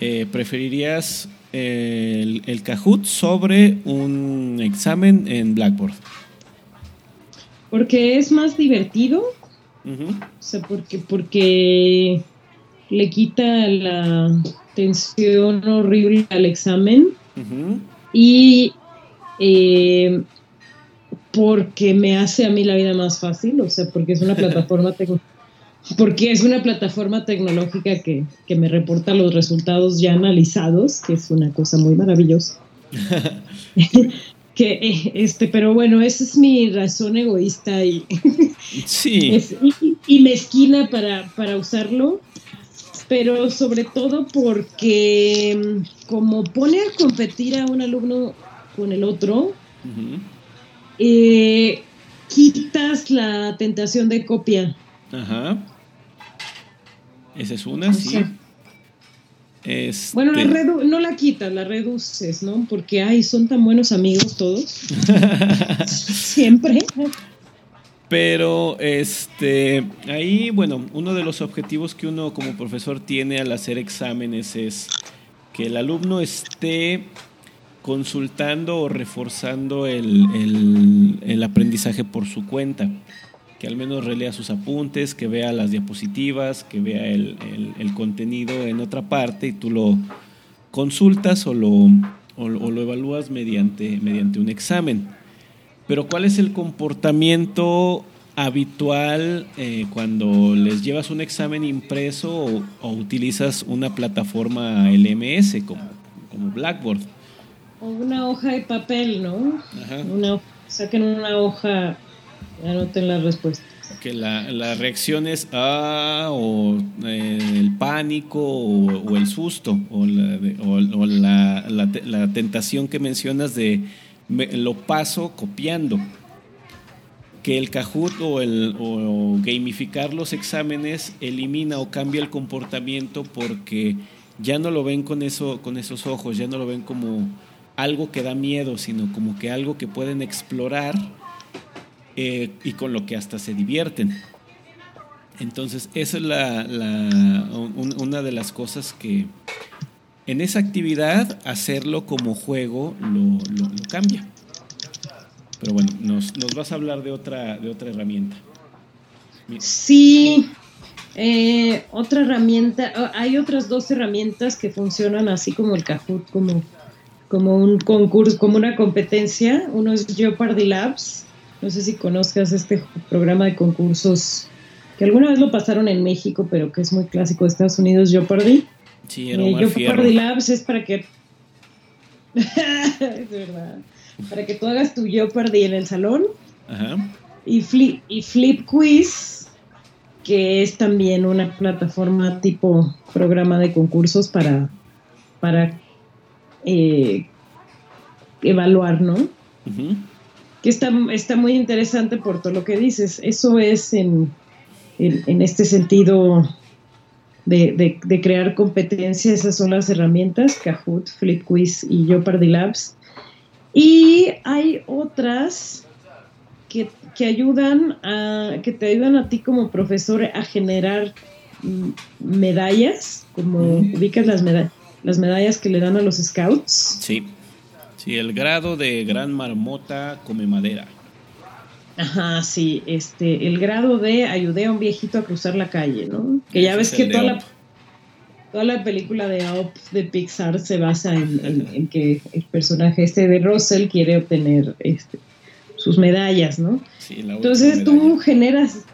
eh, preferirías el, el Kahoot sobre un examen en Blackboard? Porque es más divertido o sea, porque, porque le quita la tensión horrible al examen y eh, porque me hace a mí la vida más fácil, o sea, porque es una plataforma porque es una plataforma tecnológica que, que, me reporta los resultados ya analizados, que es una cosa muy maravillosa. que eh, este, pero bueno, esa es mi razón egoísta y, sí. y, y, mezquina para, para usarlo, pero sobre todo porque mm, como pone a competir a un alumno con el otro, eh, quitas la tentación de copia. Ajá. Esa es una, sí. Este... Bueno, la no la quitas, la reduces, ¿no? Porque, ay, son tan buenos amigos todos. Siempre. Pero, este, ahí, bueno, uno de los objetivos que uno como profesor tiene al hacer exámenes es que el alumno esté consultando o reforzando el, el, el aprendizaje por su cuenta que al menos relea sus apuntes, que vea las diapositivas, que vea el, contenido en otra parte y tú lo consultas o lo, o, lo evalúas mediante, mediante un examen. Pero ¿cuál es el comportamiento habitual eh, cuando les llevas un examen impreso o, utilizas una plataforma LMS como, como Blackboard? O una hoja de papel, ¿no? Ajá. Una, saquen una hoja Anoten las respuestas. Que la, la reacción es ah, o eh, el pánico o, el susto o, la, o, la, la, tentación que mencionas de lo paso copiando. Que el Kahoot o, el, o gamificar los exámenes elimina o cambia el comportamiento porque ya no lo ven con, eso, con esos ojos, ya no lo ven como algo que da miedo, sino como que algo que pueden explorar eh, y con lo que hasta se divierten. Entonces, esa es la, una de las cosas que en esa actividad, hacerlo como juego lo, cambia. Pero bueno, nos, vas a hablar de otra, de otra herramienta. Sí, eh, otra herramienta, hay otras dos herramientas que funcionan así como el Kahoot, como, como un concurso, como una competencia. Uno es Jeopardy Labs, no sé si conozcas este programa de concursos que alguna vez lo pasaron en México, pero que es muy clásico de Estados Unidos, Jeopardy. Sí, eh, Jeopardy Labs es para que... es verdad. Para que tú hagas tu Jeopardy en el salón. Ajá. Y, flip, y Flip Quiz, que es también una plataforma tipo programa de concursos para, para eh, evaluar, ¿no? Ajá que está, está muy interesante por todo lo que dices. Eso es en, en, este sentido de, de, crear competencia, esas son las herramientas, Kahoot, Flip Quiz y Jeopardy Labs. Y hay otras que, que, ayudan a, que te ayudan a ti como profesor a generar medallas, como ubicas las, las medallas que le dan a los scouts. Sí. Sí, el grado de gran marmota come madera. Ajá, sí, este, el grado de ayudé a un viejito a cruzar la calle, ¿no? Que ya ves que toda la, toda la película de Up de Pixar se basa en, que el personaje este de Russell quiere obtener este, sus medallas, ¿no? Sí, la Entonces tú generas,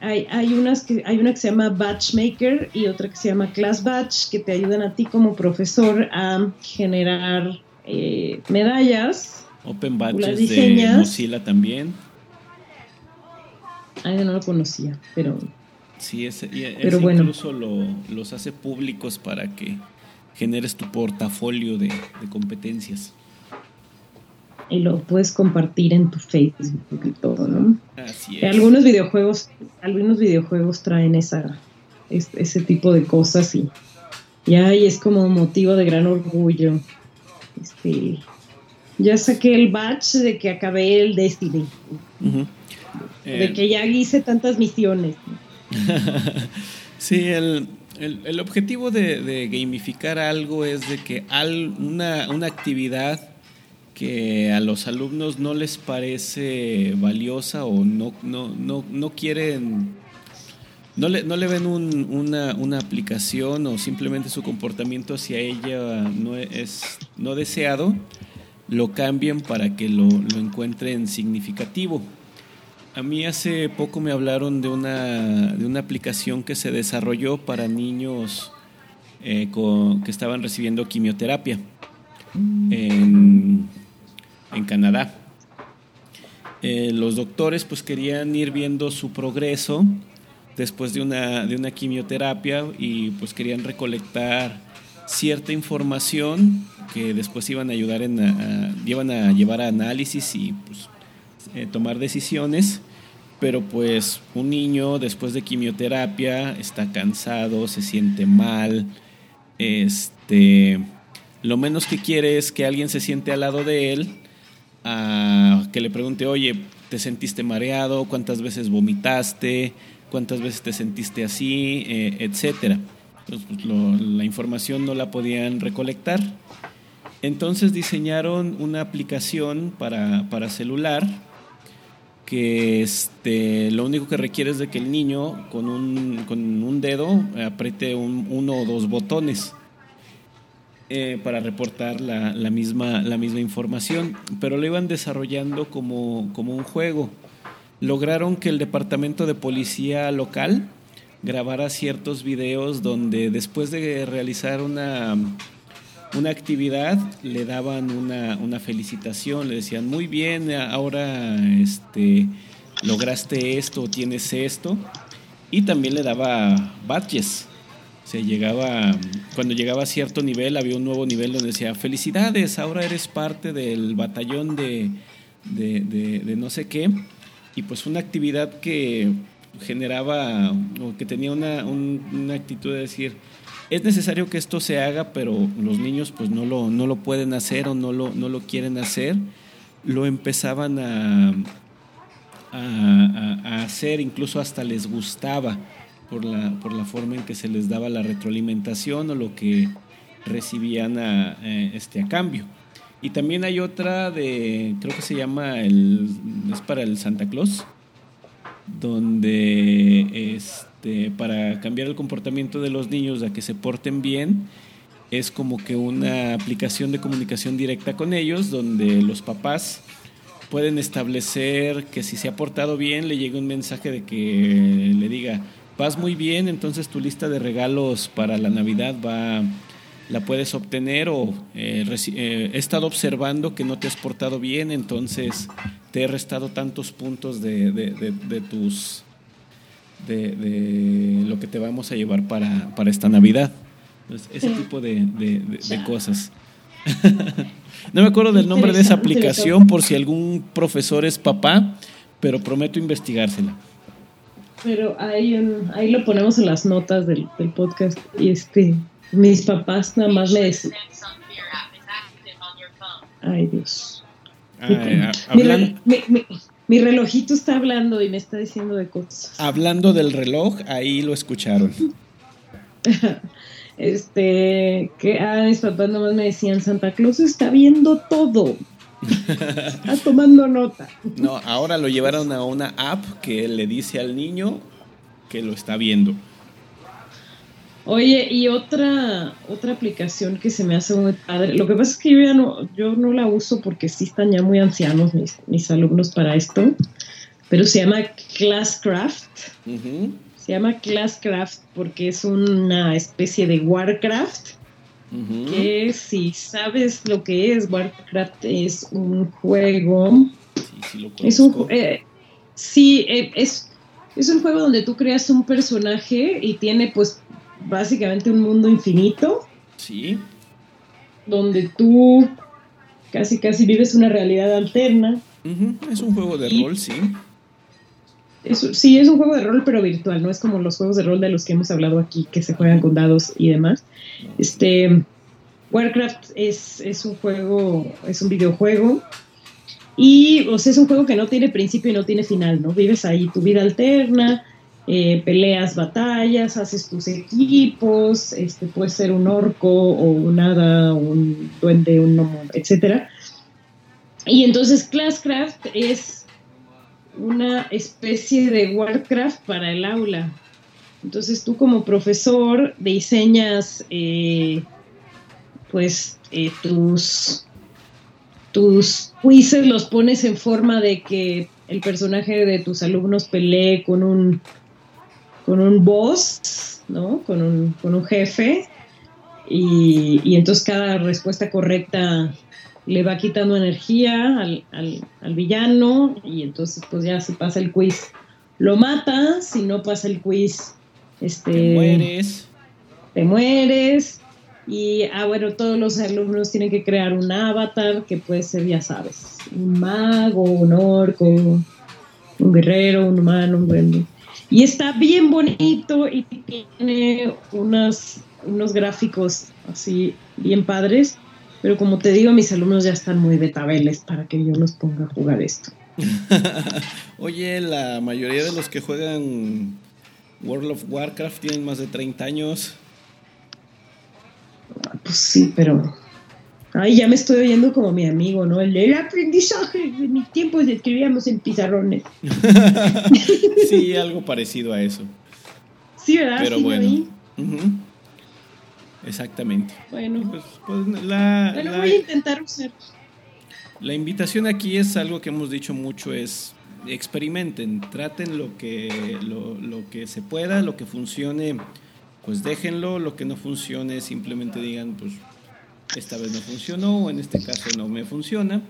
hay, hay, unas que, hay una que se llama Batchmaker y otra que se llama Class Batch que te ayudan a ti como profesor a generar eh, medallas. Open Badges de Mozilla también. Ah, no lo conocía, pero. Sí, ese, pero bueno. incluso lo, los hace públicos para que generes tu portafolio de, competencias. Y lo puedes compartir en tu Facebook y todo, ¿no? Así es. Algunos videojuegos, algunos videojuegos traen esa, ese tipo de cosas y, y ahí es como motivo de gran orgullo este, ya saqué el batch de que acabé el Destiny. De eh, que ya hice tantas misiones. sí, el, objetivo de, gamificar algo es de que al, una, una actividad que a los alumnos no les parece valiosa o no, no, no, no quieren no le, ven una, aplicación o simplemente su comportamiento hacia ella no es no deseado, lo cambian para que lo, lo encuentren significativo. A mí hace poco me hablaron de una, de una aplicación que se desarrolló para niños eh, que estaban recibiendo quimioterapia en, Canadá. Eh, los doctores pues querían ir viendo su progreso después de una, de una quimioterapia y pues querían recolectar cierta información que después iban a ayudar en a, iban a llevar a análisis y pues, eh, tomar decisiones pero pues un niño después de quimioterapia está cansado, se siente mal, este, lo menos que quiere es que alguien se siente al lado de él, a, que le pregunte, oye, ¿te sentiste mareado? ¿Cuántas veces vomitaste? ¿Cuántas veces te sentiste así? Eh, etcétera. Pues, la información no la podían recolectar. Entonces diseñaron una aplicación para, para celular que este, lo único que requiere es de que el niño con un, con un dedo apriete uno o dos botones eh, para reportar la, la, misma, la misma información, pero lo iban desarrollando como, como un juego. Lograron que el departamento de policía local grabara ciertos videos donde después de realizar una una actividad, le daban una, una, felicitación, le decían, muy bien, ahora este, lograste esto, tienes esto, y también le daba badges. Se llegaba, cuando llegaba a cierto nivel, había un nuevo nivel donde decía, felicidades, ahora eres parte del batallón de, de, no sé qué, y pues una actividad que generaba, o que tenía una, una actitud de decir, es necesario que esto se haga, pero los niños pues no lo, no lo pueden hacer o no lo, no lo quieren hacer, lo empezaban a, a, hacer, incluso hasta les gustaba por la, por la forma en que se les daba la retroalimentación o lo que recibían eh, este, a cambio. Y también hay otra de, creo que se llama, el, es para el Santa Claus, donde este, para cambiar el comportamiento de los niños a que se porten bien, es como que una aplicación de comunicación directa con ellos, donde los papás pueden establecer que si se ha portado bien, le llegue un mensaje de que le diga, vas muy bien, entonces tu lista de regalos para la Navidad va la puedes obtener o eh, eh, he estado observando que no te has portado bien, entonces te he restado tantos puntos de, de, tus de, lo que te vamos a llevar para, para esta Navidad. ese tipo de, cosas. no me acuerdo del nombre de esa aplicación por si algún profesor es papá, pero prometo investigársela. Pero ahí, ahí lo ponemos en las notas del, del podcast y este mis papás nada más me decían. Ay, Dios. mi, relojito está hablando y me está diciendo de cosas. Hablando del reloj, ahí lo escucharon. este, que ah, mis papás nomás me decían, Santa Claus está viendo todo. está tomando nota. No, ahora lo llevaron a una app que le dice al niño que lo está viendo. Oye, y otra, otra aplicación que se me hace muy padre. Lo que pasa es que yo ya no, yo no la uso porque sí están ya muy ancianos mis, alumnos para esto. Pero se llama Classcraft. Se llama Classcraft porque es una especie de Warcraft. Que si sabes lo que es, Warcraft es un juego. Sí, sí es un, eh, sí, eh, es, es un juego donde tú creas un personaje y tiene pues básicamente un mundo infinito. Sí. Donde tú casi casi vives una realidad alterna. Es un juego de rol, sí. sí, es un juego de rol, pero virtual, no es como los juegos de rol de los que hemos hablado aquí, que se juegan con dados y demás. Este, Warcraft es, es un juego, es un videojuego. Y, o sea, es un juego que no tiene principio y no tiene final, ¿no? Vives ahí tu vida alterna, eh, peleas batallas, haces tus equipos, este, puede ser un orco o un hada, un duende, un gnomo, etc. Y entonces Classcraft es una especie de Warcraft para el aula. Entonces tú como profesor diseñas eh, pues eh, tus, tus quizzes, los pones en forma de que el personaje de tus alumnos pelee con un con un boss, ¿no? Con un, con un jefe. Y, y, entonces cada respuesta correcta le va quitando energía al, al, al, villano y entonces pues ya se pasa el quiz. Lo mata, si no pasa el quiz, este, te mueres. Te mueres. Y, ah, bueno, todos los alumnos tienen que crear un avatar que puede ser, ya sabes, un mago, un orco, un guerrero, un humano, un duende. Y está bien bonito y tiene unos, unos gráficos así bien padres. Pero como te digo, mis alumnos ya están muy betabeles para que yo los ponga a jugar esto. Oye, la mayoría de los que juegan World of Warcraft tienen más de 30 años. Pues sí, pero. Ay, ya me estoy oyendo como mi amigo, ¿no? El, el aprendizaje de mis tiempos escribíamos en pizarrones. sí, algo parecido a eso. Sí, ¿verdad? Pero sí, bueno. Uh -huh. Exactamente. Bueno, pues, pues la, bueno la, voy a intentar usar. La invitación aquí es algo que hemos dicho mucho, es experimenten, traten lo que, lo, lo que se pueda, lo que funcione, pues déjenlo, lo que no funcione simplemente digan, pues esta vez no funcionó o en este caso no me funciona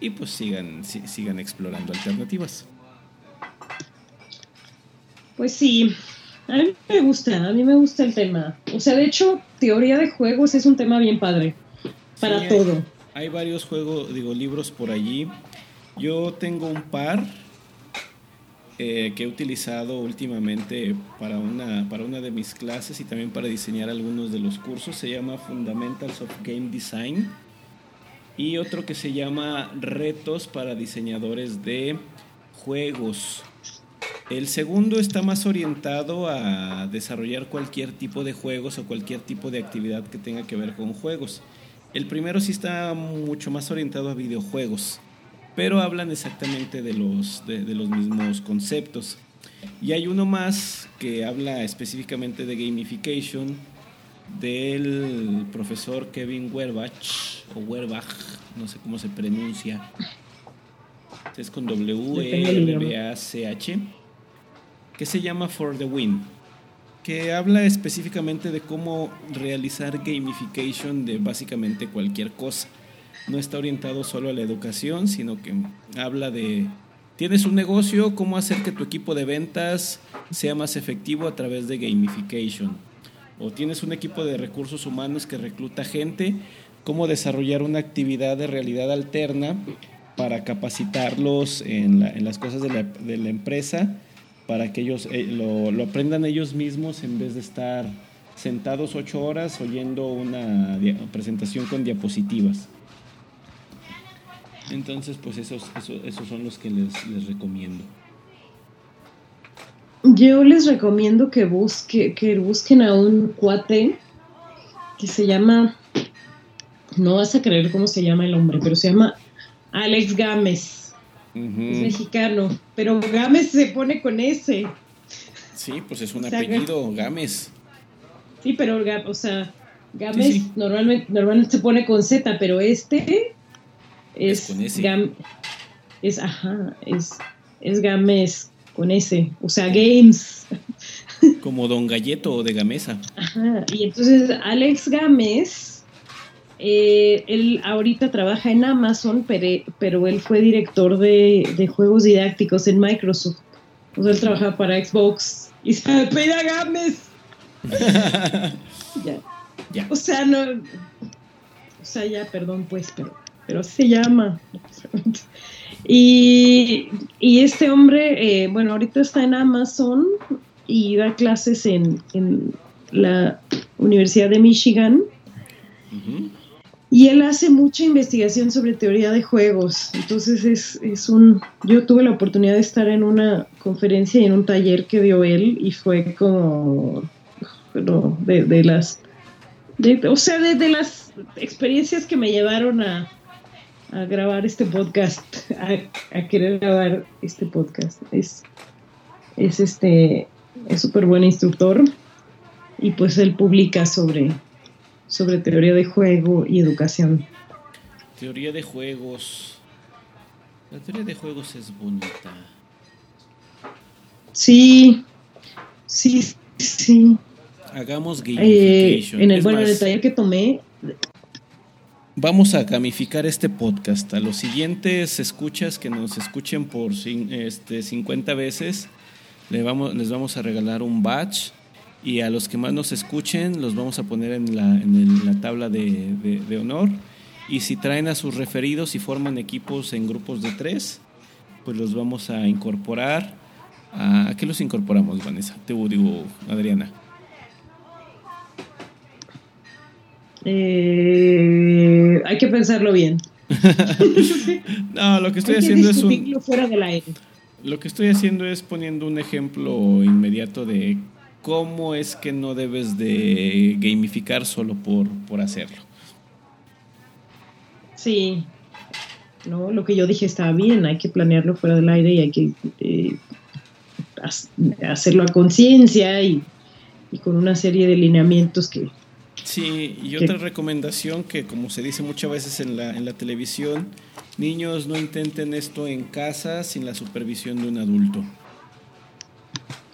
y pues sigan, sigan explorando alternativas. Pues sí, a mí me gusta, a mí me gusta el tema. O sea, de hecho, teoría de juegos es un tema bien padre para Sí, todo. Hay, hay varios juegos, digo, libros por allí. Yo tengo un par que he utilizado últimamente para una, para una de mis clases y también para diseñar algunos de los cursos. Se llama Fundamentals of Game Design. Y otro que se llama Retos para diseñadores de juegos. El segundo está más orientado a desarrollar cualquier tipo de juegos o cualquier tipo de actividad que tenga que ver con juegos. El primero sí está mucho más orientado a videojuegos, pero hablan exactamente de los, de, de los mismos conceptos. Y hay uno más que habla específicamente de gamification del profesor Kevin Werbach, o Werbach, no sé cómo se pronuncia. Es con W-E-R-B-A-C-H que se llama For the Win, que habla específicamente de cómo realizar gamification de básicamente cualquier cosa. No está orientado solo a la educación, sino que habla de, tienes un negocio, cómo hacer que tu equipo de ventas sea más efectivo a través de gamification. O tienes un equipo de recursos humanos que recluta gente, cómo desarrollar una actividad de realidad alterna para capacitarlos en, la, en las cosas de la, de la empresa para que ellos eh, lo, aprendan ellos mismos en vez de estar sentados ocho horas oyendo una presentación con diapositivas. Entonces, pues esos, esos, esos son los que les, les, recomiendo. Yo les recomiendo que, busque, que busquen a un cuate que se llama, no vas a creer cómo se llama el hombre, pero se llama Alex Gámez. Uh -huh. Es mexicano, pero Gámez se pone con S. Sí, pues es un o sea, apellido, Gámez. Sí, pero, o sea, Gámez sí, sí. Normalmente, normalmente se pone con Z, pero este es, es con. Gam, es, ajá, es, es Gámez con S, o sea, Games. Como Don Galleto o de Gamesa. Ajá, y entonces Alex Gámez eh, él ahorita trabaja en Amazon, pero, pero él fue director de, de, juegos didácticos en Microsoft. O sea, él trabajaba para Xbox y se apellida Gámez. ya. ya. O sea, no. O sea, ya, perdón, pues, pero, pero se llama. y, y este hombre, eh, bueno, ahorita está en Amazon y da clases en, en la Universidad de Michigan. Y él hace mucha investigación sobre teoría de juegos. Entonces es, es, un... Yo tuve la oportunidad de estar en una conferencia y en un taller que dio él y fue como... Bueno, de, de las... O sea, de, de, las experiencias que me llevaron a, a grabar este podcast, a, a, querer grabar este podcast. Es, es este... Es súper buen instructor y pues él publica sobre sobre teoría de juego y educación. Teoría de juegos. La teoría de juegos es bonita. Sí, sí, sí. Hagamos Eh, gamification. en el, Es bueno, en el más, taller que tomé, Vamos a gamificar este podcast. A los siguientes escuchas que nos escuchen por este, 50 veces, le vamos, les vamos a regalar un badge. Y a los que más nos escuchen, los vamos a poner en la, en el- la tabla de, de- de honor. Y si traen a sus referidos y forman equipos en grupos de tres, pues los vamos a incorporar. ¿A, ¿a qué los incorporamos, Vanessa? Te digo, Adriana. Eh, hay que pensarlo bien. No, lo que estoy hay que haciendo es un, discutirlo fuera del aire. Lo que estoy haciendo es poniendo un ejemplo inmediato de cómo es que no debes de gamificar solo por, por hacerlo. Sí. No, lo que yo dije estaba bien, hay que planearlo fuera del aire y hay que eh, ha- hacerlo a conciencia y, y con una serie de lineamientos que, Sí, y otra recomendación que como se dice muchas veces en la, en la televisión, niños no intenten esto en casa sin la supervisión de un adulto.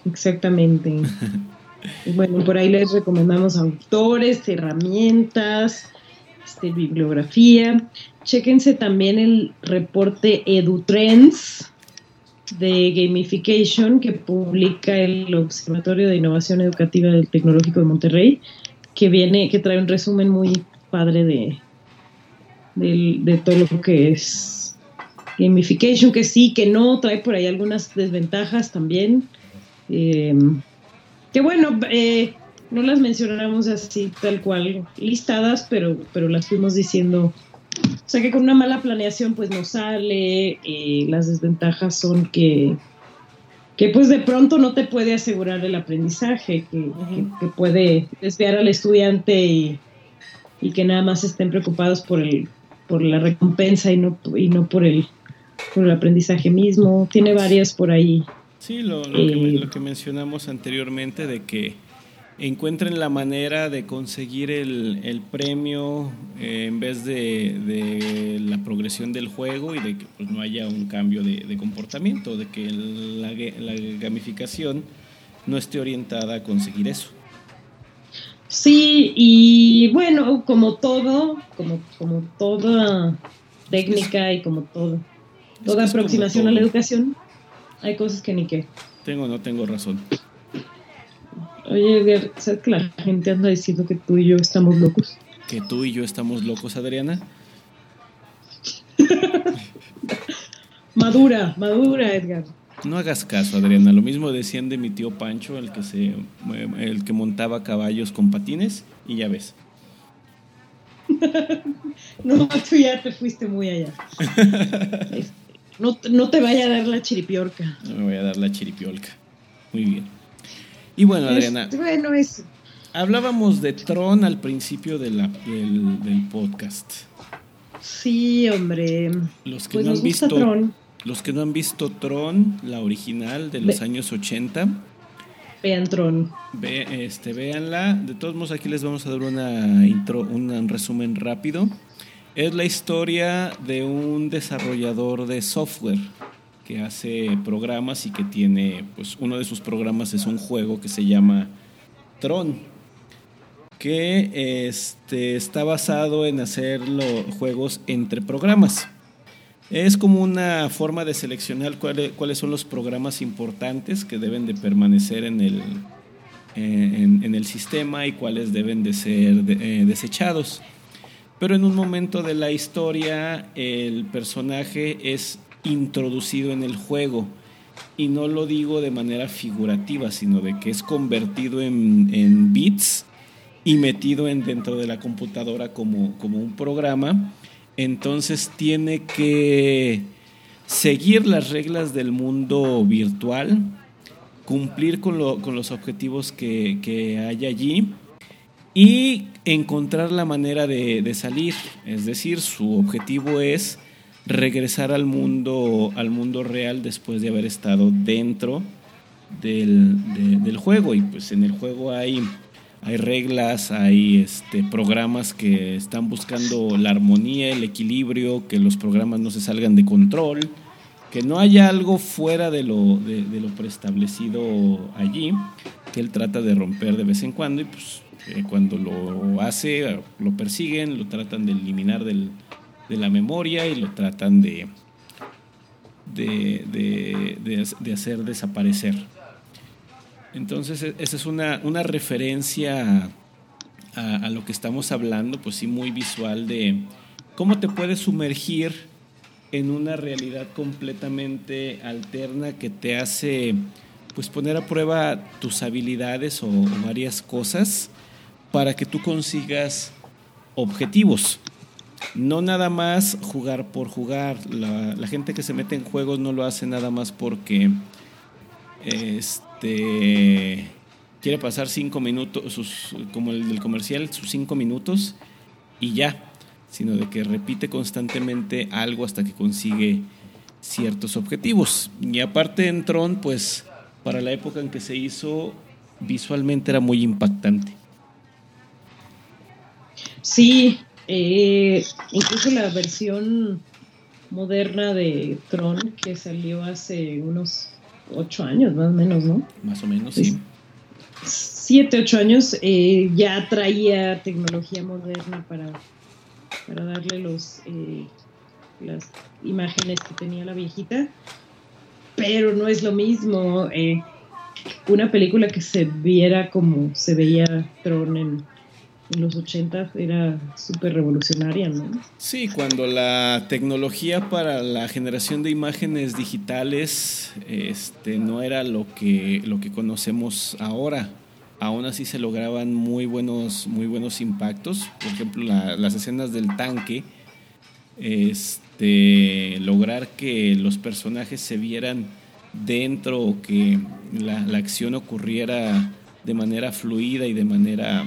Exactamente. Bueno, por ahí les recomendamos autores, herramientas, este, bibliografía. Chéquense también el reporte EduTrends de gamification que publica el Observatorio de Innovación Educativa del Tecnológico de Monterrey, que viene, que trae un resumen muy padre de, de todo lo que es gamification, que sí, que no, trae por ahí algunas desventajas también. Eh, que bueno, eh, no las mencionamos así tal cual listadas, pero, pero las fuimos diciendo. O sea que con una mala planeación pues no sale, eh, las desventajas son que, que pues de pronto no te puede asegurar el aprendizaje, que, que- que puede desviar al estudiante y, y que nada más estén preocupados por el por la recompensa y no, y no por el por el aprendizaje mismo. Tiene varias por ahí. Sí, lo, lo que, Eh. lo que mencionamos anteriormente de que encuentren la manera de conseguir el, el premio eh, en vez de, de la progresión del juego y de que pues, no haya un cambio de, de comportamiento, de que la, la gamificación no esté orientada a conseguir eso. Sí, y bueno, como todo, como, como toda técnica y como todo, toda aproximación a la educación, hay cosas que ni qué. Tengo o no tengo razón. Oye, Edgar, ¿sabes que la gente anda diciendo que tú y yo estamos locos? Que tú y yo estamos locos, Adriana. Madura, madura, Edgar. No hagas caso, Adriana. Lo mismo decían de mi tío Pancho, el que se, el que montaba caballos con patines, y ya ves. No, tú ya te fuiste muy allá. No, te- no te vaya a dar la chiripiorca. No me voy a dar la chiripiolca. Muy bien. Y bueno, Adriana, Este, bueno, eso. hablábamos de Tron al principio de la- del, del podcast. Sí, hombre. Los que Pues no nos han gusta visto Tron. los que no han visto Tron, la original de los Ve- años 80, Vean Tron. ve, este, véanla. De todos modos, aquí les vamos a dar una intro, un resumen rápido. Es la historia de un desarrollador de software que hace programas y que tiene, pues uno de sus programas es un juego que se llama Tron, que este, está basado en hacer los juegos entre programas. Es como una forma de seleccionar cuáles, cuáles son los programas importantes que deben de permanecer en el, en, el sistema y cuáles deben de ser eh, desechados. Pero en un momento de la historia el personaje es introducido en el juego y no lo digo de manera figurativa, sino de que es convertido en, en bits y metido en dentro de la computadora como, como un programa. Entonces tiene que seguir las reglas del mundo virtual, cumplir con, lo- con los objetivos que, que hay allí y encontrar la manera de, de salir. Es decir, su objetivo es regresar al mundo, al mundo real después de haber estado dentro del, de- del juego. Y pues en el juego hay, hay reglas, hay este, programas que están buscando la armonía, el equilibrio, que los programas no se salgan de control. que no haya algo fuera de lo, de, lo preestablecido allí, que él trata de romper de vez en cuando y pues eh, cuando lo hace, lo persiguen, lo tratan de eliminar del, de la memoria y lo tratan de, de, de, hacer desaparecer. Entonces, e, esa es una, una referencia a, a, lo que estamos hablando, pues sí, muy visual de cómo te puedes sumergir en una realidad completamente alterna que te hace pues poner a prueba tus habilidades o, varias cosas para que tú consigas objetivos. No nada más jugar por jugar. La, gente que se mete en juegos no lo hace nada más porque este quiere pasar cinco minutos, como el del comercial, sus cinco minutos y ya sino de que repite constantemente algo hasta que consigue ciertos objetivos. Y aparte en Tron, pues para la época en que se hizo, visualmente era muy impactante. Sí, eh, incluso la versión moderna de Tron que salió hace unos ocho años, más o menos, ¿no? Más o menos, sí. Siete, ocho años, eh, ya traía tecnología moderna para para darle los eh, las imágenes que tenía la viejita, pero no es lo mismo eh, una película que se viera como se veía Tron en, en los 80 era súper revolucionaria, ¿no? Sí, cuando la tecnología para la generación de imágenes digitales este, no era lo que, lo que conocemos ahora aún así se lograban muy buenos, muy buenos impactos. Por ejemplo, las escenas del tanque, este, lograr que los personajes se vieran dentro o que la, acción ocurriera de manera fluida y de manera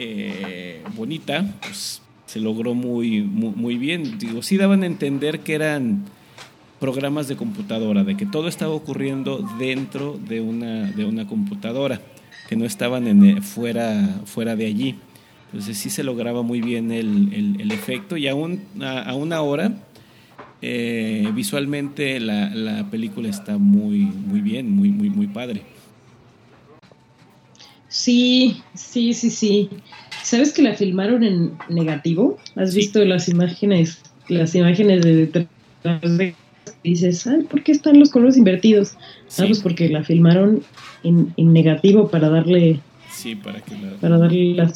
eh, bonita, pues se logró muy, muy, bien. Digo, sí daban a entender que eran programas de computadora, de que todo estaba ocurriendo dentro de una, de una computadora, que no estaban en, eh, fuera, fuera de allí. Entonces sí se lograba muy bien el, el, efecto y aún, a, una hora eh, visualmente la, la, película está muy, muy bien, muy, muy, muy padre. Sí, sí, sí, sí. ¿Sabes que la filmaron en negativo? ¿Has visto las imágenes, las imágenes de dices, ay, ¿por qué están los colores invertidos? Ah, pues porque la filmaron en, negativo para darle. Sí, para que para darle la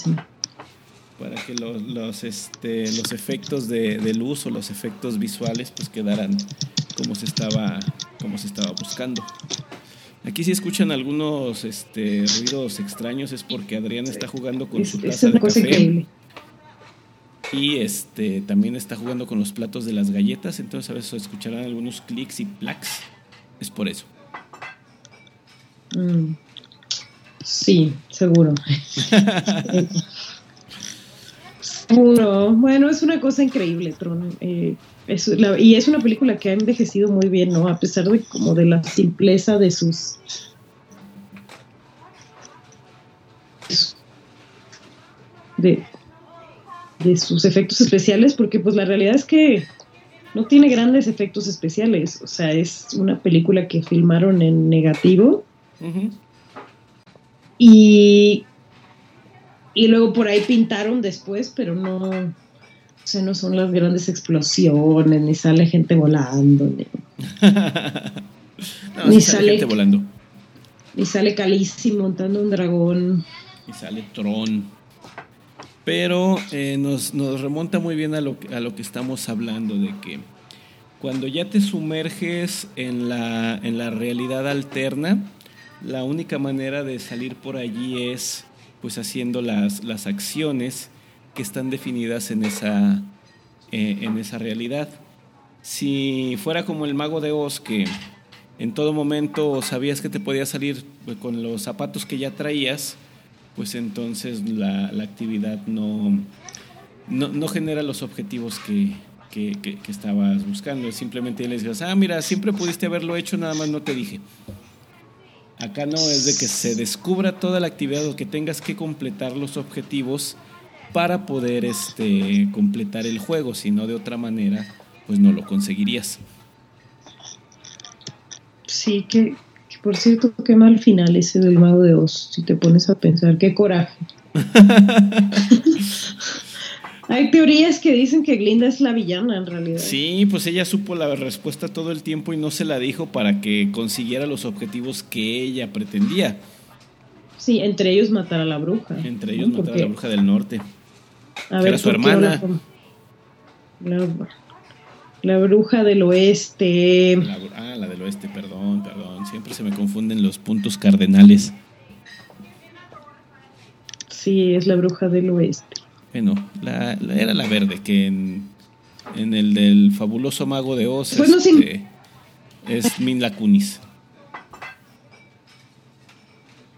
para que los, los, este, los efectos de, de, luz o los efectos visuales pues quedaran como se estaba como se estaba buscando. Aquí si escuchan algunos este, ruidos extraños es porque Adrián está jugando con su taza de café y este también está jugando con los platos de las galletas, entonces a veces escucharán algunos clics y placs. Es por eso. Mm. Sí, seguro. Bueno, es una cosa increíble, Tron. Eh, y es una película que ha envejecido muy bien, ¿no? A pesar de como de la simpleza de sus de, de sus efectos especiales, porque pues la realidad es que no tiene grandes efectos especiales. O sea, es una película que filmaron en negativo. Y. Y luego por ahí pintaron después, pero no. O sea, no son las grandes explosiones, ni sale gente volando, ni. ni sale, gente volando. Ni sale Calici montando un dragón. Ni sale Tron. Pero eh, nos, nos, remonta muy bien a lo, a lo que estamos hablando, de que cuando ya te sumerges en la, en la realidad alterna, la única manera de salir por allí es pues haciendo las, las acciones que están definidas en esa, eh, en esa realidad. Si fuera como el mago de Oz, que en todo momento sabías que te podía salir con los zapatos que ya traías, pues entonces la, actividad no, no, genera los objetivos que, estabas buscando. Simplemente les dices, ah, mira, siempre pudiste haberlo hecho, nada más no te dije. Acá no es de que se descubra toda la actividad o que tengas que completar los objetivos para poder este, completar el juego, si no de otra manera, pues no lo conseguirías. Sí, que, que por cierto, qué mal final ese del mago de Oz, si te pones a pensar, qué coraje. Hay teorías que dicen que Glinda es la villana en realidad. Sí, pues ella supo la respuesta todo el tiempo y no se la dijo para que consiguiera los objetivos que ella pretendía. Sí, entre ellos matar a la bruja. Entre ellos ¿no? matar a la bruja del norte. A era su ¿por qué hermana. La, la bruja del oeste. La- ah, la del oeste, perdón, perdón. Siempre se me confunden los puntos cardenales. Sí, es la bruja del oeste. Bueno, la, era la verde, que en, en el del fabuloso mago de Oz no, sí. este, es Mila Kunis.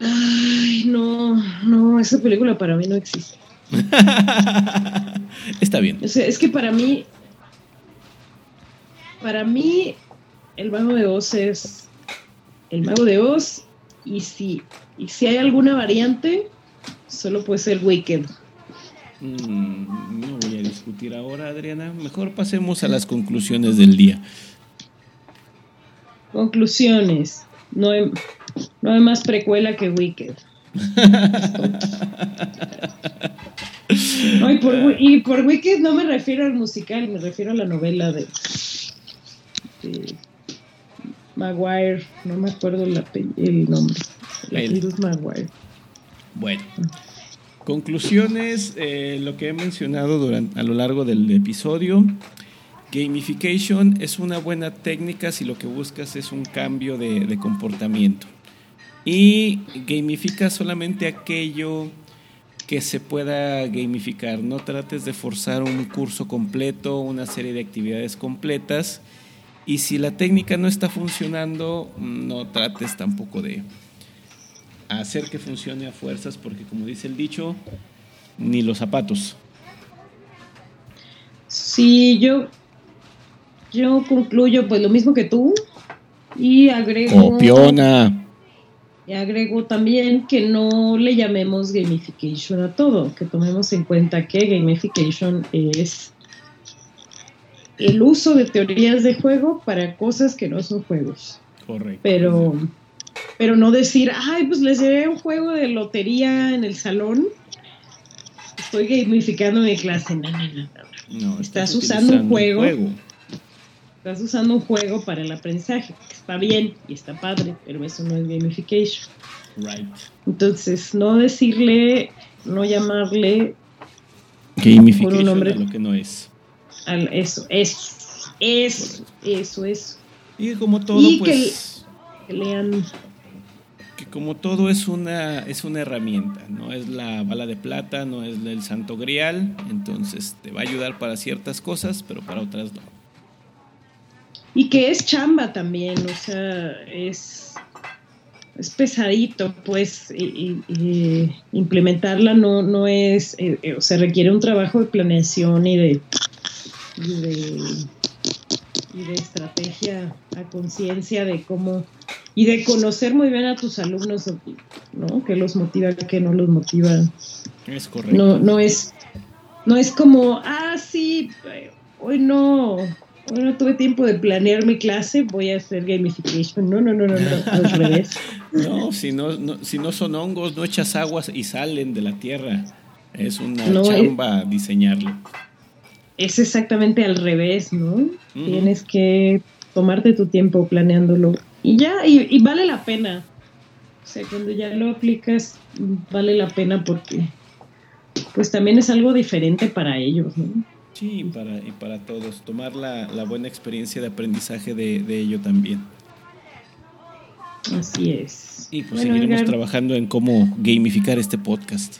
Ay, no, no, esa película para mí no existe. Está bien. O sea, es que para mí, para mí, el mago de Oz es el mago de Oz y si, y si hay alguna variante, solo puede ser Wicked. Mm, no voy a discutir ahora, Adriana. Mejor pasemos a las conclusiones del día. Conclusiones. No hay, no hay más precuela que Wicked. No, y, por, y por Wicked no me refiero al musical, me refiero a la novela de, de Maguire. No me acuerdo el, ape- el nombre. El Maguire. Bueno, conclusiones, eh, lo que he mencionado durante, a lo largo del episodio. Gamification es una buena técnica si lo que buscas es un cambio de, de comportamiento. Y gamifica solamente aquello que se pueda gamificar. No trates de forzar un curso completo, una serie de actividades completas. Y si la técnica no está funcionando, no trates tampoco de, hacer que funcione a fuerzas, porque como dice el dicho, ni los zapatos. Sí, yo, yo concluyo pues lo mismo que tú y agrego, Copiona. Y agrego también que no le llamemos gamification a todo, que tomemos en cuenta que gamification es el uso de teorías de juego para cosas que no son juegos. Correcto. Pero, pero no decir, ay, pues les llevé un juego de lotería en el salón. Estoy gamificando mi clase. No, no, no, no. Estás usando un juego. Estás usando un juego para el aprendizaje. que Está bien y está padre, pero eso no es gamification. Right. Entonces, no decirle, no llamarle Gamification Por un nombre. a lo que no es. al eso, eso, eso, eso, eso. Y como todo, Y pues, Que lean, que como todo es una, es una herramienta, no es la bala de plata, no es el santo grial, entonces te va a ayudar para ciertas cosas, pero para otras no. Y que es chamba también, o sea, es, es pesadito, pues, y, y- y implementarla no, no es, eh, eh, o sea, requiere un trabajo de planeación y de, y de, y de estrategia a conciencia de cómo, y de conocer muy bien a tus alumnos, ¿no? Que los motiva, que no los motiva. Es correcto. No, no es, no es como, ah, sí, hoy no, no tuve tiempo de planear mi clase, voy a hacer gamification. No, no, no, no, no, al revés. No, si no, no- si no son hongos, no echas aguas y salen de la tierra. Es una No, eh. chamba diseñarlo. Es exactamente al revés, ¿no? Tienes que tomarte tu tiempo planeándolo. Y ya, y, y vale la pena. O sea, cuando ya lo aplicas, vale la pena porque pues también es algo diferente para ellos, ¿no? Sí, y para, y para todos. Tomar la, la buena experiencia de aprendizaje de, de ello también. Así es. Y pues Bueno, seguiremos Edgar, trabajando en cómo gamificar este podcast.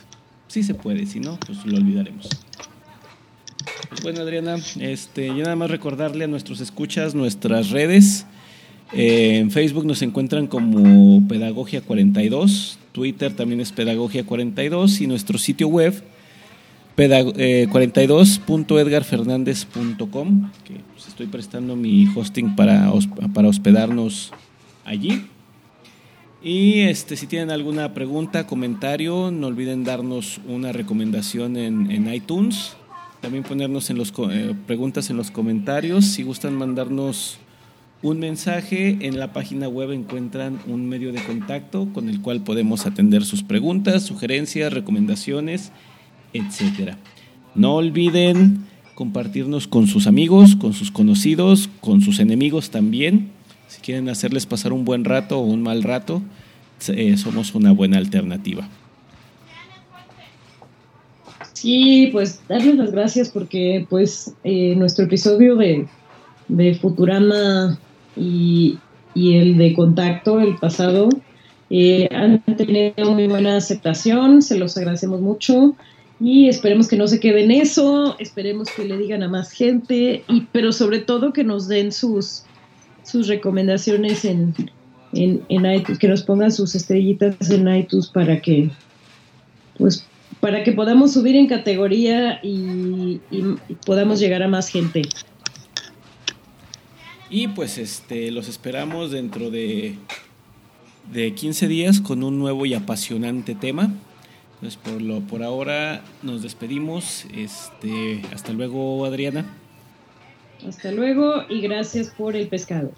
Sí se puede, si no, pues lo olvidaremos. Pues bueno, Adriana, este, yo nada más recordarle a nuestros escuchas nuestras redes. Eh, en Facebook nos encuentran como Pedagogia 42, Twitter también es Pedagogia 42 y nuestro sitio web eh, 42.edgarfernandez.com, que pues, estoy prestando mi hosting para, para hospedarnos allí. Y este, si tienen alguna pregunta, comentario, no olviden darnos una recomendación en, en iTunes. También ponernos en los eh, preguntas en los comentarios. Si gustan mandarnos un mensaje. En la página web encuentran un medio de contacto con el cual podemos atender sus preguntas, sugerencias, recomendaciones, etc. No olviden compartirnos con sus amigos, con sus conocidos, con sus enemigos también. Si quieren hacerles pasar un buen rato o un mal rato, eh, somos una buena alternativa. Sí, pues darles las gracias porque pues eh, nuestro episodio de, de Futurama y, el de Contacto, el pasado, eh, han tenido muy buena aceptación, se los agradecemos mucho y esperemos que no se quede en eso, esperemos que le digan a más gente, y, pero sobre todo que nos den sus, sus recomendaciones en, en, en iTunes, que nos pongan sus estrellitas en iTunes para que pues para que podamos subir en categoría y, podamos llegar a más gente. Y pues este los esperamos dentro de, de 15 días con un nuevo y apasionante tema. Entonces por lo por ahora nos despedimos. Este, hasta luego, Adriana. Hasta luego y gracias por el pescado.